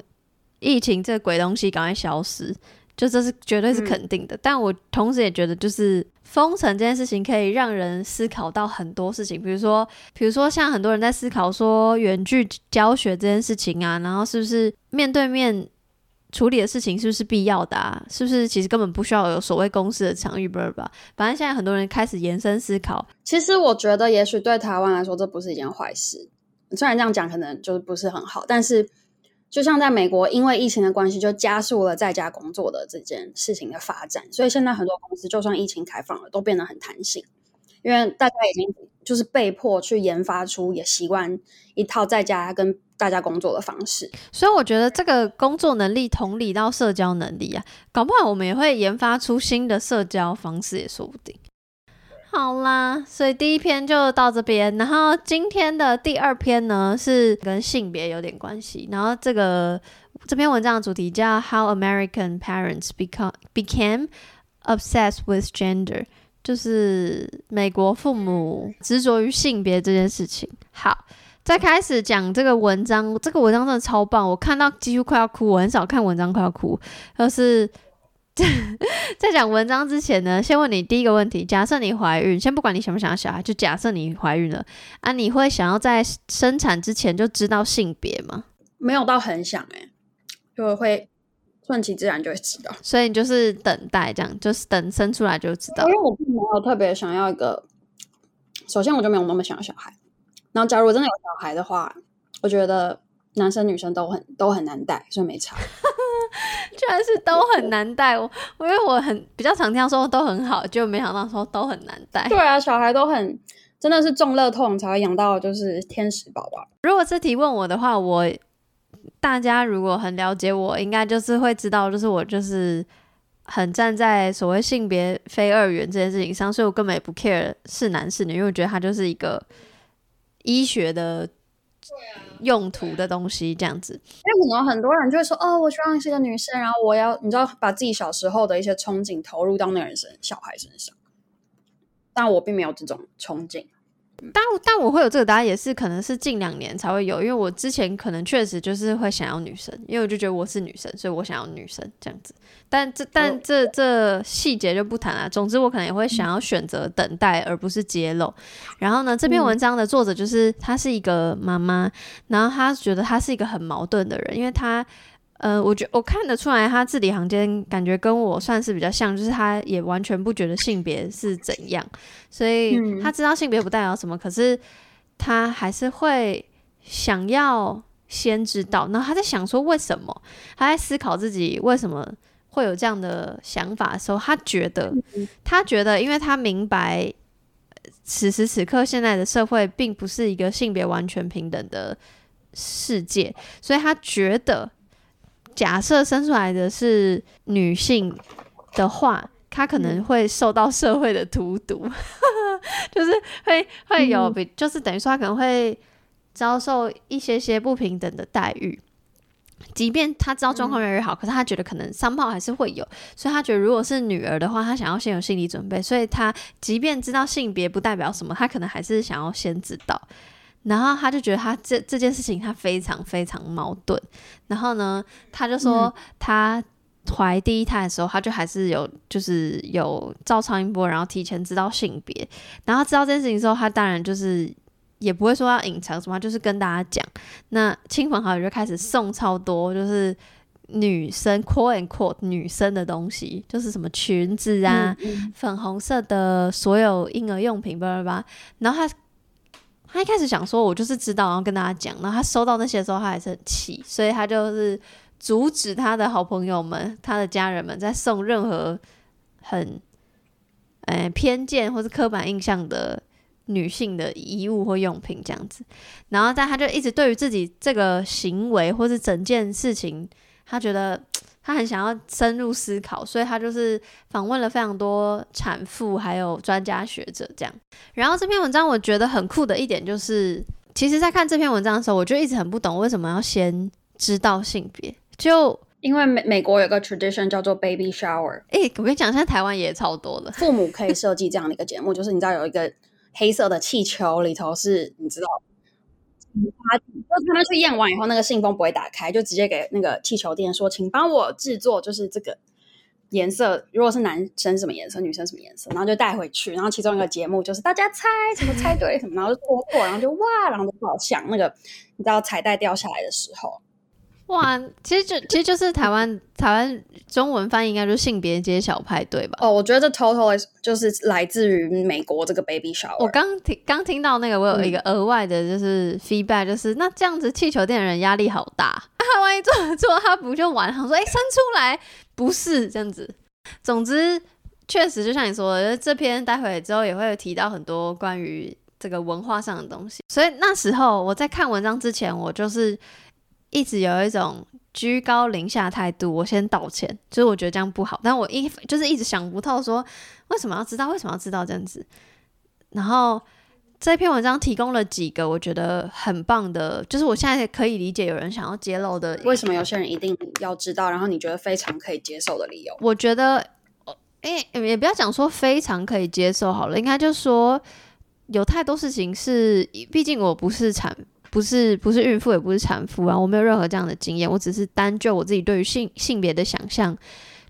疫情这个鬼东西赶快消失，就这是绝对是肯定的。嗯、但我同时也觉得，就是封城这件事情可以让人思考到很多事情，比如说，比如说像很多人在思考说远距教学这件事情啊，然后是不是面对面。处理的事情是不是必要的啊？是不是其实根本不需要有所谓公司的场域？不是吧？反正现在很多人开始延伸思考。其实我觉得，也许对台湾来说，这不是一件坏事。虽然这样讲可能就是不是很好，但是就像在美国，因为疫情的关系，就加速了在家工作的这件事情的发展。所以现在很多公司，就算疫情开放了，都变得很弹性，因为大家已经就是被迫去研发出也习惯一套在家跟。大家工作的方式，所以我觉得这个工作能力同理到社交能力啊，搞不好我们也会研发出新的社交方式也说不定。好啦，所以第一篇就到这边，然后今天的第二篇呢是跟性别有点关系，然后这个这篇文章的主题叫 How American Parents Become Became Obsessed with Gender，就是美国父母执着于性别这件事情。好。在开始讲这个文章，这个文章真的超棒，我看到几乎快要哭。我很少看文章快要哭。就是 在讲文章之前呢，先问你第一个问题：假设你怀孕，先不管你想不想要小孩，就假设你怀孕了啊，你会想要在生产之前就知道性别吗？没有到很想哎、欸，就会顺其自然就会知道。所以你就是等待这样，就是等生出来就知道。因为我并没有特别想要一个，首先我就没有那么想要小孩。然后，假如我真的有小孩的话，我觉得男生女生都很都很难带，所以没差。居然是都很难带，我因为我很比较常听说都很好，就没想到说都很难带。对啊，小孩都很真的是中乐痛才会养到就是天使宝宝。如果这题问我的话，我大家如果很了解我，应该就是会知道，就是我就是很站在所谓性别非二元这件事情上，所以我根本也不 care 是男是女，因为我觉得他就是一个。医学的用途的东西，这样子，因为可能很多人就会说，哦，我希望是个女生，然后我要，你知道，把自己小时候的一些憧憬投入到那个人身小孩身上，但我并没有这种憧憬。但但我会有这个答案，也是可能是近两年才会有，因为我之前可能确实就是会想要女生，因为我就觉得我是女生，所以我想要女生这样子。但这但这这细节就不谈了。总之，我可能也会想要选择等待，而不是揭露。然后呢，这篇文章的作者就是她是一个妈妈，然后她觉得她是一个很矛盾的人，因为她。呃，我觉我看得出来，他字里行间感觉跟我算是比较像，就是他也完全不觉得性别是怎样，所以他知道性别不代表什么，可是他还是会想要先知道。然后他在想说，为什么？他在思考自己为什么会有这样的想法的时候，他觉得，他觉得，因为他明白此时此刻现在的社会并不是一个性别完全平等的世界，所以他觉得。假设生出来的是女性的话，她可能会受到社会的荼毒，就是会会有比，就是等于说她可能会遭受一些些不平等的待遇。即便她知道状况越来越好，可是她觉得可能三炮还是会有，所以她觉得如果是女儿的话，她想要先有心理准备。所以她即便知道性别不代表什么，她可能还是想要先知道。然后他就觉得他这这件事情他非常非常矛盾。然后呢，他就说他怀第一胎的时候，他就还是有就是有照超音波，然后提前知道性别。然后知道这件事情之后，他当然就是也不会说要隐藏什么，就是跟大家讲。那亲朋好友就开始送超多，就是女生 quote and quote 女生的东西，就是什么裙子啊、嗯嗯、粉红色的所有婴儿用品，叭叭叭。然后他。他一开始想说，我就是知道，然后跟大家讲。然后他收到那些的时候，他还是很气，所以他就是阻止他的好朋友们、他的家人们在送任何很呃偏见或是刻板印象的女性的衣物或用品这样子。然后但他就一直对于自己这个行为或是整件事情，他觉得他很想要深入思考，所以他就是访问了非常多产妇还有专家学者这样。然后这篇文章我觉得很酷的一点就是，其实在看这篇文章的时候，我就一直很不懂为什么要先知道性别，就。因为美美国有个 tradition 叫做 baby shower，哎、欸，我跟你讲，现在台湾也超多了。父母可以设计这样的一个节目，就是你知道有一个黑色的气球，里头是你知道，他就是他们去验完以后，那个信封不会打开，就直接给那个气球店说，请帮我制作，就是这个颜色，如果是男生什么颜色，女生什么颜色，然后就带回去，然后其中一个节目就是大家猜什么猜对什么，然后就脱破，然后就哇，然后就好像那个你知道彩带掉下来的时候。哇，其实就其实就是台湾台湾中文翻译应该就是性别揭晓派对吧？哦，我觉得这 totally 就是来自于美国这个 baby shower。我刚听刚听到那个，我有一个额外的就是 feedback，就是、嗯、那这样子气球店的人压力好大，他万一做 做他不就完？他说哎，生出来不是这样子。总之，确实就像你说的，这篇待会之后也会提到很多关于这个文化上的东西。所以那时候我在看文章之前，我就是。一直有一种居高临下态度，我先道歉，就是我觉得这样不好，但我一就是一直想不透，说为什么要知道，为什么要知道这样子。然后这篇文章提供了几个我觉得很棒的，就是我现在可以理解有人想要揭露的，为什么有些人一定要知道，然后你觉得非常可以接受的理由。我觉得，哎、欸，也不要讲说非常可以接受好了，应该就是说有太多事情是，毕竟我不是产。不是不是孕妇，也不是产妇啊，我没有任何这样的经验，我只是单就我自己对于性性别的想象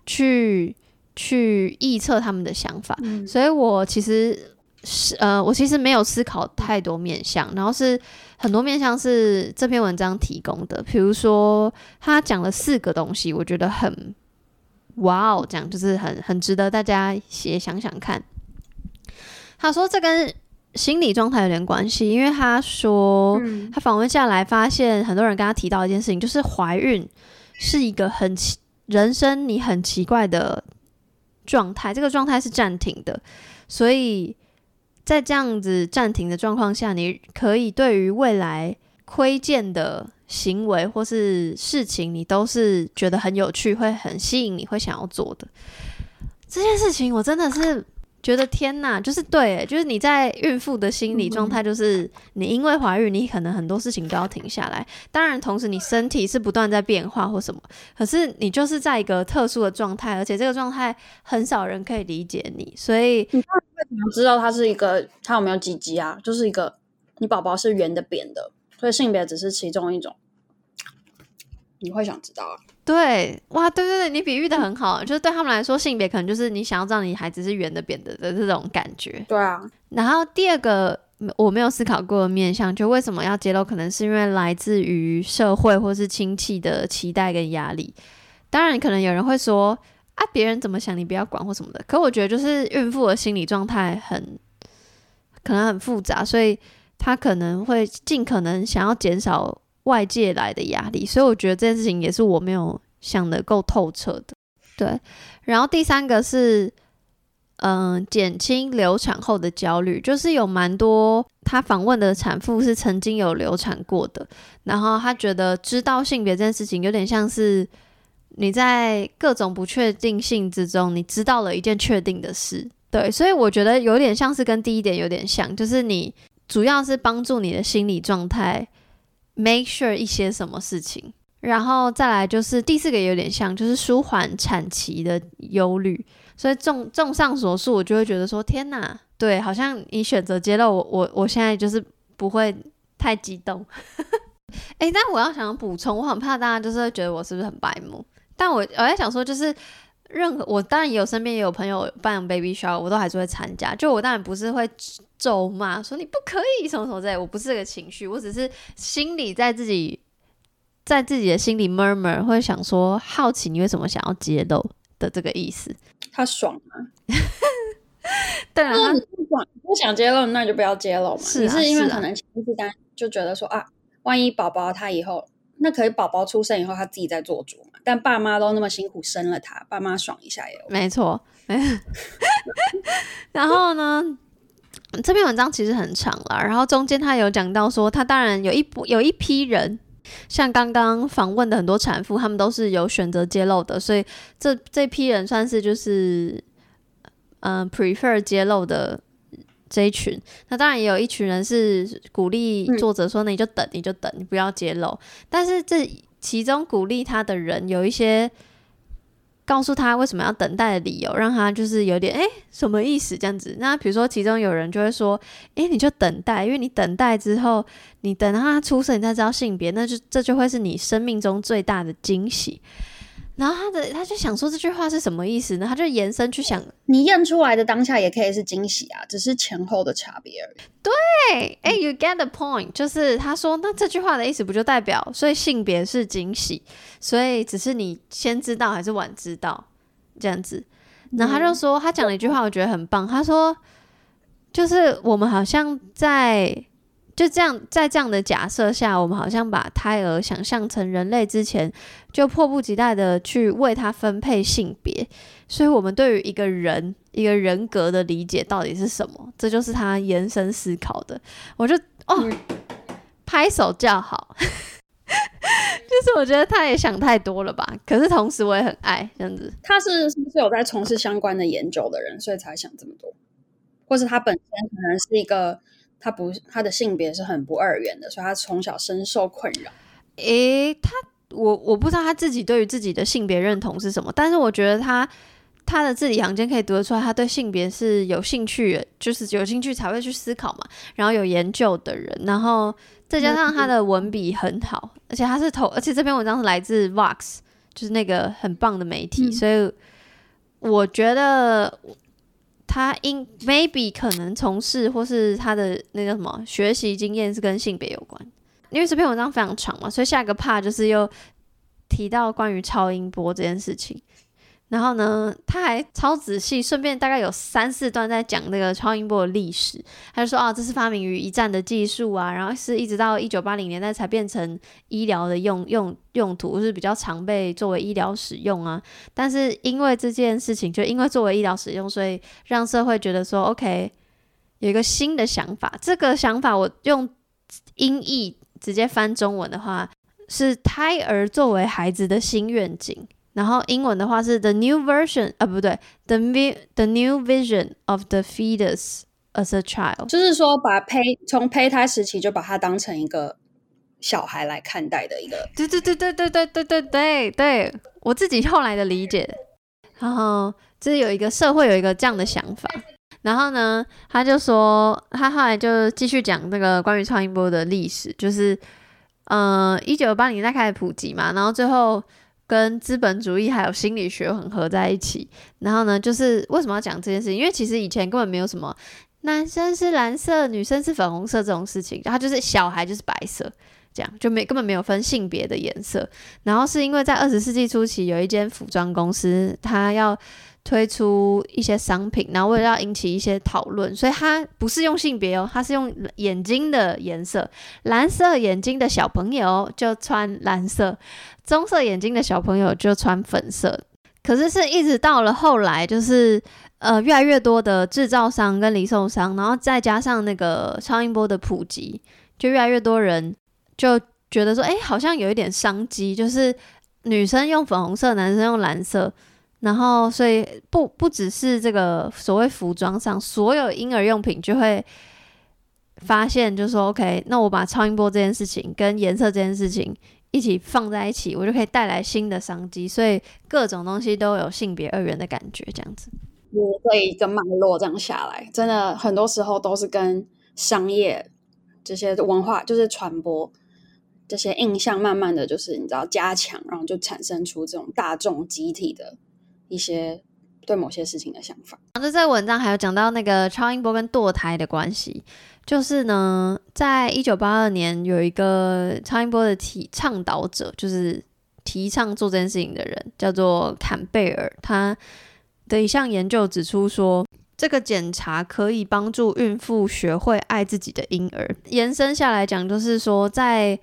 去去臆测他们的想法，嗯、所以我其实是呃，我其实没有思考太多面向，然后是很多面向是这篇文章提供的，比如说他讲了四个东西，我觉得很哇哦，这样就是很很值得大家也想想看。他说这跟心理状态有点关系，因为他说，他访问下来发现，很多人跟他提到一件事情，就是怀孕是一个很奇，人生你很奇怪的状态，这个状态是暂停的，所以在这样子暂停的状况下，你可以对于未来窥见的行为或是事情，你都是觉得很有趣，会很吸引你，会想要做的这件事情，我真的是。觉得天呐，就是对，就是你在孕妇的心理状态，就是你因为怀孕，你可能很多事情都要停下来。当然，同时你身体是不断在变化或什么，可是你就是在一个特殊的状态，而且这个状态很少人可以理解你。所以你为什么知道它是一个，它有没有几级啊？就是一个你宝宝是圆的、扁的，所以性别只是其中一种。你会想知道啊？对，哇，对对对，你比喻的很好，就是对他们来说，性别可能就是你想要知道你孩子是圆的、扁的的这种感觉。对啊。然后第二个我没有思考过的面向，就为什么要揭露？可能是因为来自于社会或是亲戚的期待跟压力。当然，可能有人会说啊，别人怎么想你不要管或什么的。可我觉得，就是孕妇的心理状态很可能很复杂，所以她可能会尽可能想要减少。外界来的压力，所以我觉得这件事情也是我没有想得够透彻的。对，然后第三个是，嗯、减轻流产后的焦虑，就是有蛮多他访问的产妇是曾经有流产过的，然后他觉得知道性别这件事情有点像是你在各种不确定性之中，你知道了一件确定的事。对，所以我觉得有点像是跟第一点有点像，就是你主要是帮助你的心理状态。Make sure 一些什么事情，然后再来就是第四个有点像，就是舒缓产期的忧虑。所以综综上所述，我就会觉得说，天哪，对，好像你选择揭露我，我我现在就是不会太激动。哎、欸，但我要想补充，我很怕大家就是会觉得我是不是很白目？但我我在想说，就是任何我当然也有身边也有朋友办 baby shower，我都还是会参加。就我当然不是会。咒骂说你不可以什么什么之类，我不是这个情绪，我只是心里在自己在自己的心里 murmur，会想说好奇你为什么想要揭露的这个意思。他爽吗？对啊，你不爽不想揭露，那你就不要揭露嘛。是、啊，是因为可能情绪单就觉得说啊，万一宝宝他以后那可以宝宝出生以后他自己在做主嘛，但爸妈都那么辛苦生了他，爸妈爽一下也、OK、没错。然后呢，这篇文章其实很长了，然后中间他有讲到说，他当然有一部有一批人，像刚刚访问的很多产妇，他们都是有选择揭露的，所以这这批人算是就是嗯、呃、prefer 揭露的。这一群，那当然也有一群人是鼓励作者说：“那你就等，你就等，你不要揭露。”但是这其中鼓励他的人有一些告诉他为什么要等待的理由，让他就是有点诶，什么意思这样子？那比如说，其中有人就会说：“诶，你就等待，因为你等待之后，你等到他出生，你才知道性别，那就这就会是你生命中最大的惊喜。”然后他的他就想说这句话是什么意思呢？他就延伸去想，你验出来的当下也可以是惊喜啊，只是前后的差别而已。对，哎，you get the point，就是他说那这句话的意思不就代表，所以性别是惊喜，所以只是你先知道还是晚知道这样子。然后他就说他讲了一句话，我觉得很棒。他说就是我们好像在。就这样，在这样的假设下，我们好像把胎儿想象成人类之前，就迫不及待的去为他分配性别。所以，我们对于一个人、一个人格的理解到底是什么？这就是他延伸思考的。我就哦，嗯、拍手叫好。就是我觉得他也想太多了吧。可是同时，我也很爱这样子。他是是不是有在从事相关的研究的人，所以才想这么多？或是他本身可能是一个。他不，他的性别是很不二元的，所以他从小深受困扰。诶、欸，他我我不知道他自己对于自己的性别认同是什么，但是我觉得他他的字里行间可以读得出来，他对性别是有兴趣，就是有兴趣才会去思考嘛，然后有研究的人，然后再加上他的文笔很好，嗯、而且他是投，而且这篇文章是来自 Vox，就是那个很棒的媒体，嗯、所以我觉得。他因 maybe 可能从事或是他的那个什么学习经验是跟性别有关，因为这篇文章非常长嘛，所以下一个 part 就是又提到关于超音波这件事情。然后呢，他还超仔细，顺便大概有三四段在讲那个超音波的历史。他就说啊，这是发明于一战的技术啊，然后是一直到一九八零年代才变成医疗的用用用途，是比较常被作为医疗使用啊。但是因为这件事情，就因为作为医疗使用，所以让社会觉得说，OK，有一个新的想法。这个想法我用音译直接翻中文的话，是胎儿作为孩子的新愿景。然后英文的话是 the new version 啊，不对，the new the new vision of the fetus as a child，就是说把胚从胚胎时期就把它当成一个小孩来看待的一个。对对对对对对对对对对，我自己后来的理解。然后就是有一个社会有一个这样的想法。然后呢，他就说他后来就继续讲那个关于超音波的历史，就是呃一九八零年代开始普及嘛，然后最后。跟资本主义还有心理学混合在一起，然后呢，就是为什么要讲这件事情？因为其实以前根本没有什么男生是蓝色，女生是粉红色这种事情，然后就是小孩就是白色，这样就没根本没有分性别的颜色。然后是因为在二十世纪初期，有一间服装公司，它要推出一些商品，然后为了要引起一些讨论，所以它不是用性别哦，它是用眼睛的颜色，蓝色眼睛的小朋友就穿蓝色。棕色眼睛的小朋友就穿粉色，可是是一直到了后来，就是呃越来越多的制造商跟零售商，然后再加上那个超音波的普及，就越来越多人就觉得说，哎，好像有一点商机，就是女生用粉红色，男生用蓝色，然后所以不不只是这个所谓服装上，所有婴儿用品就会发现，就说 OK，那我把超音波这件事情跟颜色这件事情。一起放在一起，我就可以带来新的商机，所以各种东西都有性别二元的感觉，这样子。我这一个脉络这样下来，真的很多时候都是跟商业这些文化，就是传播这些印象，慢慢的就是你知道加强，然后就产生出这种大众集体的一些对某些事情的想法。然后在文章还有讲到那个超音波跟堕胎的关系。就是呢，在一九八二年，有一个超音波的提倡导者，就是提倡做这件事情的人，叫做坎贝尔。他的一项研究指出说，这个检查可以帮助孕妇学会爱自己的婴儿。延伸下来讲，就是说，在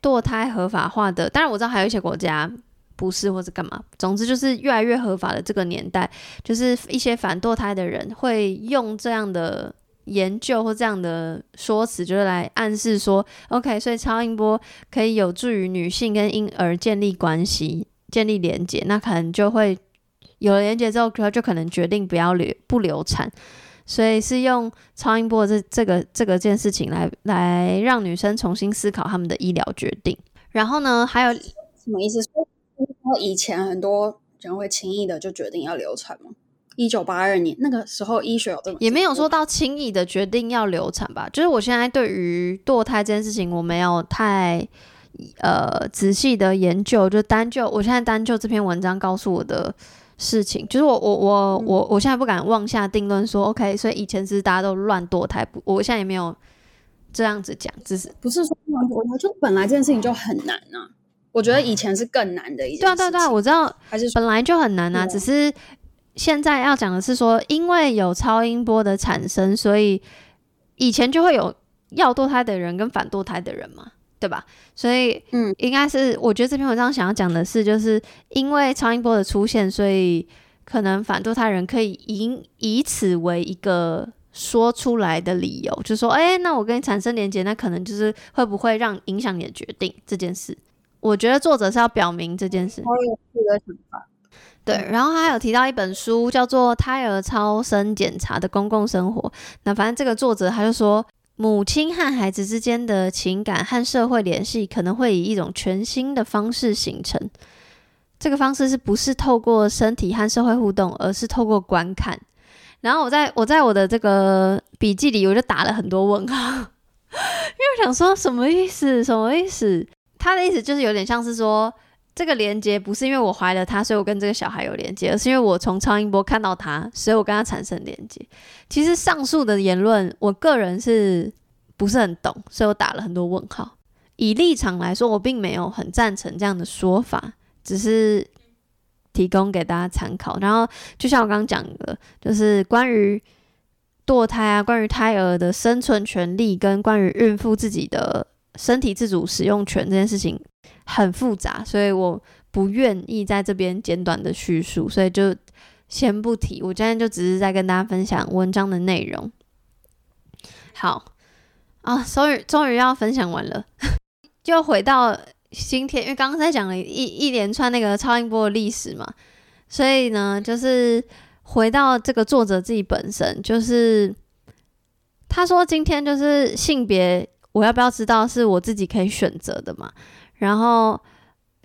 堕胎合法化的，当然我知道还有一些国家不是或者干嘛。总之就是越来越合法的这个年代，就是一些反堕胎的人会用这样的研究或这样的说辞，就是来暗示说，OK，所以超音波可以有助于女性跟婴儿建立关系、建立连结，那可能就会有了连结之后，就可能决定不要流不流产。所以是用超音波这这个这个件事情来来让女生重新思考他们的医疗决定。然后呢，还有什么意思？以前很多人会轻易的就决定要流产吗？一九八二年那个时候医学有这么，也没有说到轻易的决定要流产吧。就是我现在对于堕胎这件事情，我没有太呃仔细的研究，就单就我现在单就这篇文章告诉我的。事情就是我我我我我现在不敢妄下定论说 OK，所以以前是大家都乱堕胎，不，我现在也没有这样子讲，只是不是说乱堕胎，就本来这件事情就很难啊。我觉得以前是更难的一件事情。对啊对啊对啊，我知道，还是本来就很难啊。只是现在要讲的是说，因为有超音波的产生，所以以前就会有要堕胎的人跟反堕胎的人嘛。对吧？所以，嗯，应该是我觉得这篇文章想要讲的是，就是因为超音波的出现，所以可能反堕胎人可以以以此为一个说出来的理由，就是说，哎，那我跟你产生连接，那可能就是会不会让影响你的决定这件事？我觉得作者是要表明这件事。好有趣的想法。对，然后他还有提到一本书，叫做《胎儿超声检查的公共生活》。那反正这个作者他就说。母亲和孩子之间的情感和社会联系可能会以一种全新的方式形成。这个方式是不是透过身体和社会互动，而是透过观看？然后我在我在我的这个笔记里，我就打了很多问号，因为我想说什么意思？什么意思？他的意思就是有点像是说。这个连接不是因为我怀了他，所以我跟这个小孩有连接，而是因为我从超音波看到他，所以我跟他产生连接。其实上述的言论，我个人是不是很懂，所以我打了很多问号。以立场来说，我并没有很赞成这样的说法，只是提供给大家参考。然后，就像我刚刚讲的，就是关于堕胎啊，关于胎儿的生存权利，跟关于孕妇自己的身体自主使用权这件事情。很复杂，所以我不愿意在这边简短的叙述，所以就先不提。我今天就只是在跟大家分享文章的内容。好啊，终于终于要分享完了，就回到今天，因为刚刚在讲了一一连串那个超音波的历史嘛，所以呢，就是回到这个作者自己本身，就是他说今天就是性别，我要不要知道是我自己可以选择的嘛？然后，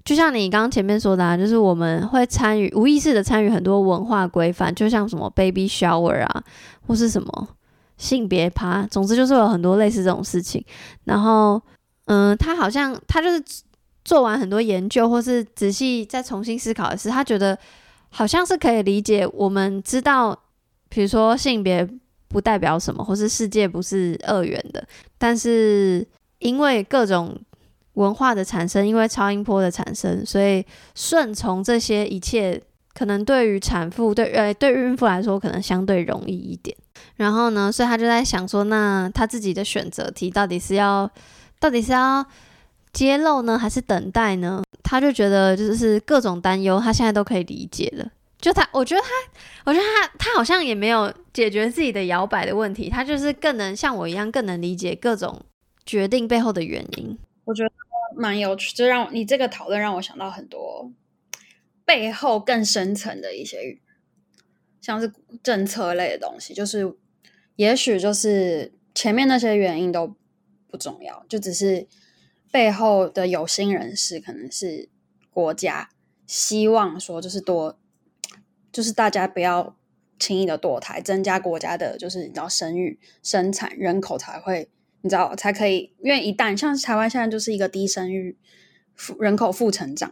就像你刚刚前面说的啊，就是我们会参与无意识的参与很多文化规范，就像什么 baby shower 啊，或是什么性别趴，总之就是有很多类似这种事情。然后，嗯，他好像他就是做完很多研究，或是仔细再重新思考的是，他觉得好像是可以理解，我们知道，比如说性别不代表什么，或是世界不是二元的，但是因为各种。文化的产生，因为超音波的产生，所以顺从这些一切，可能对于产妇对呃对孕妇来说，可能相对容易一点。然后呢，所以他就在想说，那他自己的选择题到底是要到底是要揭露呢，还是等待呢？他就觉得就是各种担忧，他现在都可以理解了。就他，我觉得他，我觉得他他好像也没有解决自己的摇摆的问题，他就是更能像我一样，更能理解各种决定背后的原因。我觉得。蛮有趣，就让你这个讨论让我想到很多背后更深层的一些，像是政策类的东西。就是也许就是前面那些原因都不重要，就只是背后的有心人士，可能是国家希望说，就是多，就是大家不要轻易的堕胎，增加国家的就是你知道生育生产人口才会。你知道才可以，因为一旦像台湾现在就是一个低生育、人口负成长，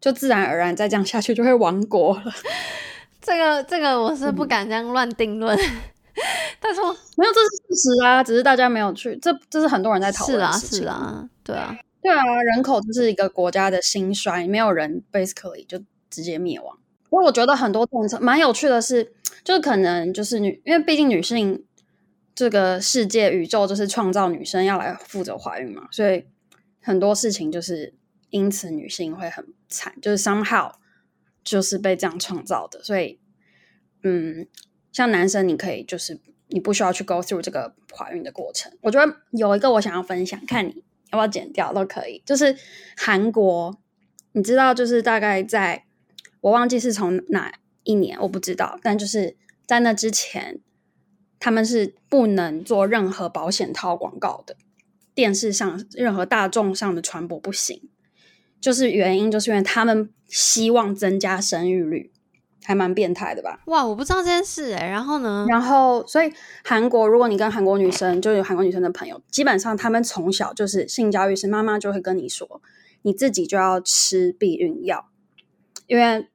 就自然而然再这样下去就会亡国了。这个这个我是不敢这样乱定论，嗯、但是我没有，这是事实啊，只是大家没有去，这这是很多人在讨论的事情。是啊，是啊，对啊，对啊，人口就是一个国家的兴衰，没有人 basically 就直接灭亡。不过我觉得很多政策蛮有趣的是，就是可能就是女，因为毕竟女性。这个世界宇宙就是创造女生要来负责怀孕嘛，所以很多事情就是因此女性会很惨，就是 somehow 就是被这样创造的。所以，嗯，像男生，你可以就是你不需要去 go through 这个怀孕的过程。我觉得有一个我想要分享，看你要不要剪掉都可以。就是韩国，你知道，就是大概在我忘记是从哪一年，我不知道，但就是在那之前。他们是不能做任何保险套广告的，电视上任何大众上的传播不行，就是原因就是因为他们希望增加生育率，还蛮变态的吧？哇，我不知道这件事哎、欸。然后呢？然后所以韩国，如果你跟韩国女生，就有韩国女生的朋友，基本上他们从小就是性教育是妈妈就会跟你说，你自己就要吃避孕药，因为。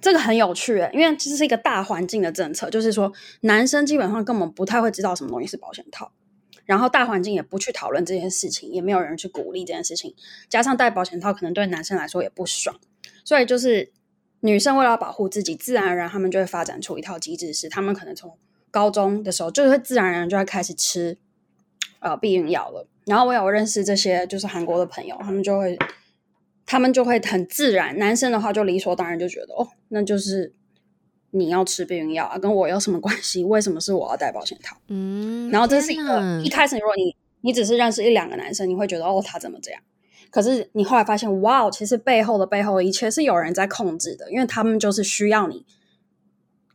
这个很有趣，因为这是一个大环境的政策，就是说男生基本上根本不太会知道什么东西是保险套，然后大环境也不去讨论这件事情，也没有人去鼓励这件事情，加上戴保险套可能对男生来说也不爽，所以就是女生为了保护自己，自然而然他们就会发展出一套机制，是他们可能从高中的时候就会自然而然就会开始吃呃避孕药了。然后我有认识这些就是韩国的朋友，他们就会。他们就会很自然，男生的话就理所当然就觉得哦，那就是你要吃避孕药啊，跟我有什么关系？为什么是我要戴保险套？嗯，然后这是一个一开始，如果你你只是认识一两个男生，你会觉得哦，他怎么这样？可是你后来发现，哇，其实背后的背后的一切是有人在控制的，因为他们就是需要你，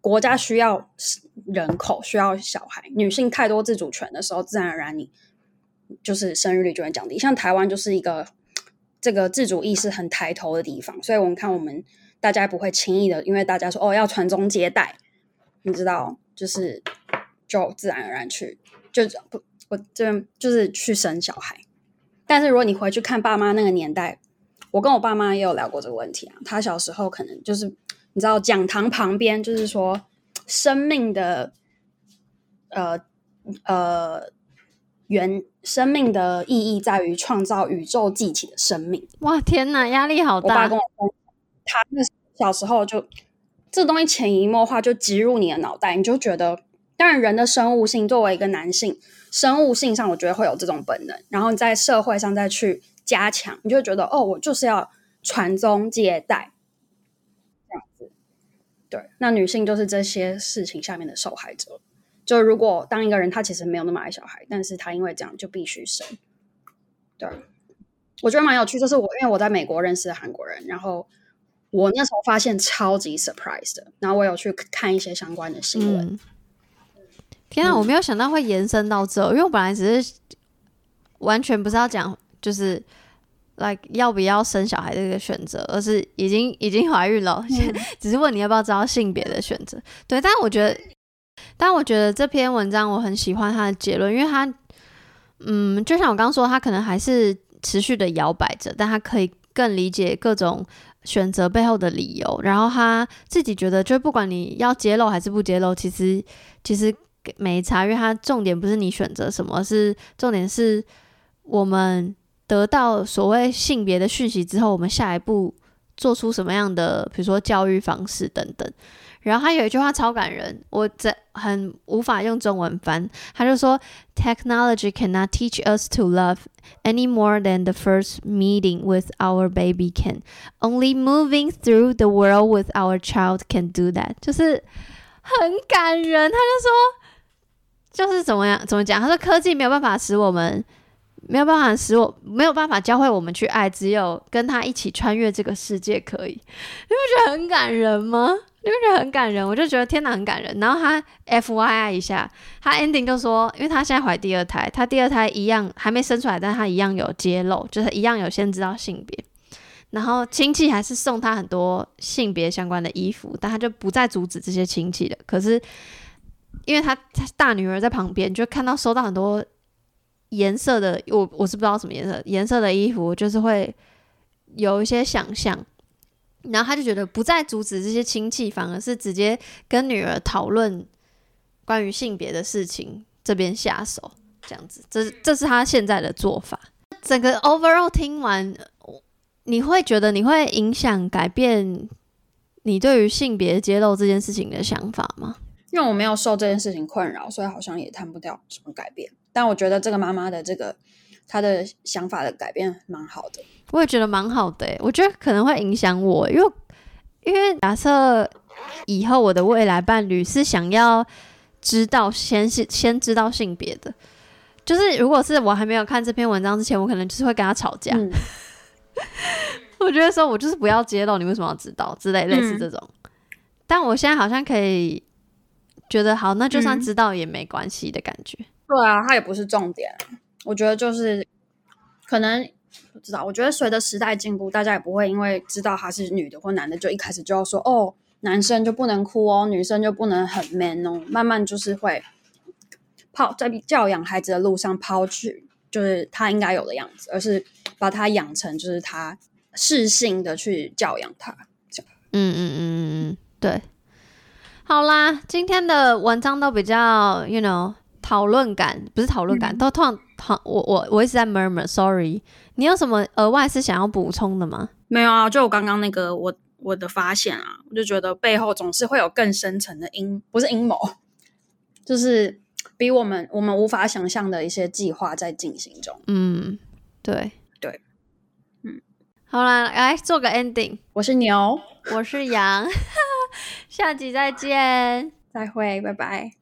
国家需要人口，需要小孩，女性太多自主权的时候，自然而然你就是生育率就会降低。像台湾就是一个。这个自主意识很抬头的地方，所以我们看我们大家不会轻易的，因为大家说哦要传宗接代，你知道，就是就自然而然去就不我这就是去生小孩。但是如果你回去看爸妈那个年代，我跟我爸妈也有聊过这个问题啊。他小时候可能就是你知道讲堂旁边就是说生命的呃呃。原生命的意义在于创造宇宙记起的生命。哇，天哪，压力好大！我爸跟我说，他那小时候就这东西潜移默化就植入你的脑袋，你就觉得，当然人的生物性作为一个男性，生物性上我觉得会有这种本能，然后你在社会上再去加强，你就觉得哦，我就是要传宗接代，这样子。对，那女性就是这些事情下面的受害者。就如果当一个人他其实没有那么爱小孩，但是他因为这样就必须生，对，我觉得蛮有趣。就是我因为我在美国认识的韩国人，然后我那时候发现超级 surprise 的，然后我有去看一些相关的新闻。嗯、天啊，我没有想到会延伸到这，嗯、因为我本来只是完全不是要讲就是 like 要不要生小孩这个选择，而是已经已经怀孕了，嗯、只是问你要不要知道性别的选择。对，但我觉得。但我觉得这篇文章我很喜欢它的结论，因为它，嗯，就像我刚刚说，它可能还是持续的摇摆着，但它可以更理解各种选择背后的理由。然后他自己觉得，就不管你要揭露还是不揭露，其实其实没差，因为它重点不是你选择什么，是重点是我们得到所谓性别的讯息之后，我们下一步做出什么样的，比如说教育方式等等。然后他有一句话超感人，我这很无法用中文翻。他就说：“Technology cannot teach us to love any more than the first meeting with our baby can. Only moving through the world with our child can do that。”就是很感人。他就说：“就是怎么样？怎么讲？他说科技没有办法使我们，没有办法使我，没有办法教会我们去爱，只有跟他一起穿越这个世界可以。”你不觉得很感人吗？你不觉得很感人？我就觉得天哪，很感人。然后他 FYI 一下，他 ending 就说，因为他现在怀第二胎，他第二胎一样还没生出来，但他一样有揭露，就是一样有先知道性别。然后亲戚还是送他很多性别相关的衣服，但他就不再阻止这些亲戚了。可是因为他他大女儿在旁边，就看到收到很多颜色的，我我是不知道什么颜色颜色的衣服，就是会有一些想象。然后他就觉得不再阻止这些亲戚，反而是直接跟女儿讨论关于性别的事情，这边下手这样子，这这是他现在的做法。整个 overall 听完，你会觉得你会影响改变你对于性别揭露这件事情的想法吗？因为我没有受这件事情困扰，所以好像也谈不掉什么改变。但我觉得这个妈妈的这个她的想法的改变蛮好的。我也觉得蛮好的，我觉得可能会影响我，因为因为假设以后我的未来伴侣是想要知道先是先知道性别的，就是如果是我还没有看这篇文章之前，我可能就是会跟他吵架。嗯、我觉得说，我就是不要揭露，你为什么要知道之类类似这种。嗯、但我现在好像可以觉得好，那就算知道也没关系的感觉。嗯、对啊，它也不是重点。我觉得就是可能。不知道，我觉得随着时代进步，大家也不会因为知道他是女的或男的，就一开始就要说哦，男生就不能哭哦，女生就不能很 man 哦。慢慢就是会抛在教养孩子的路上抛去，就是他应该有的样子，而是把他养成就是他适性的去教养他。这样，嗯嗯嗯嗯嗯，对。好啦，今天的文章都比较，you know，讨论感不是讨论感，嗯、都通常。好，我我我一直在 murmur，sorry。你有什么额外是想要补充的吗？没有啊，就我刚刚那个我我的发现啊，我就觉得背后总是会有更深层的阴，不是阴谋，就是比我们我们无法想象的一些计划在进行中。嗯，对对，嗯，好啦，来做个 ending。我是牛，我是羊，下集再见，再会，拜拜。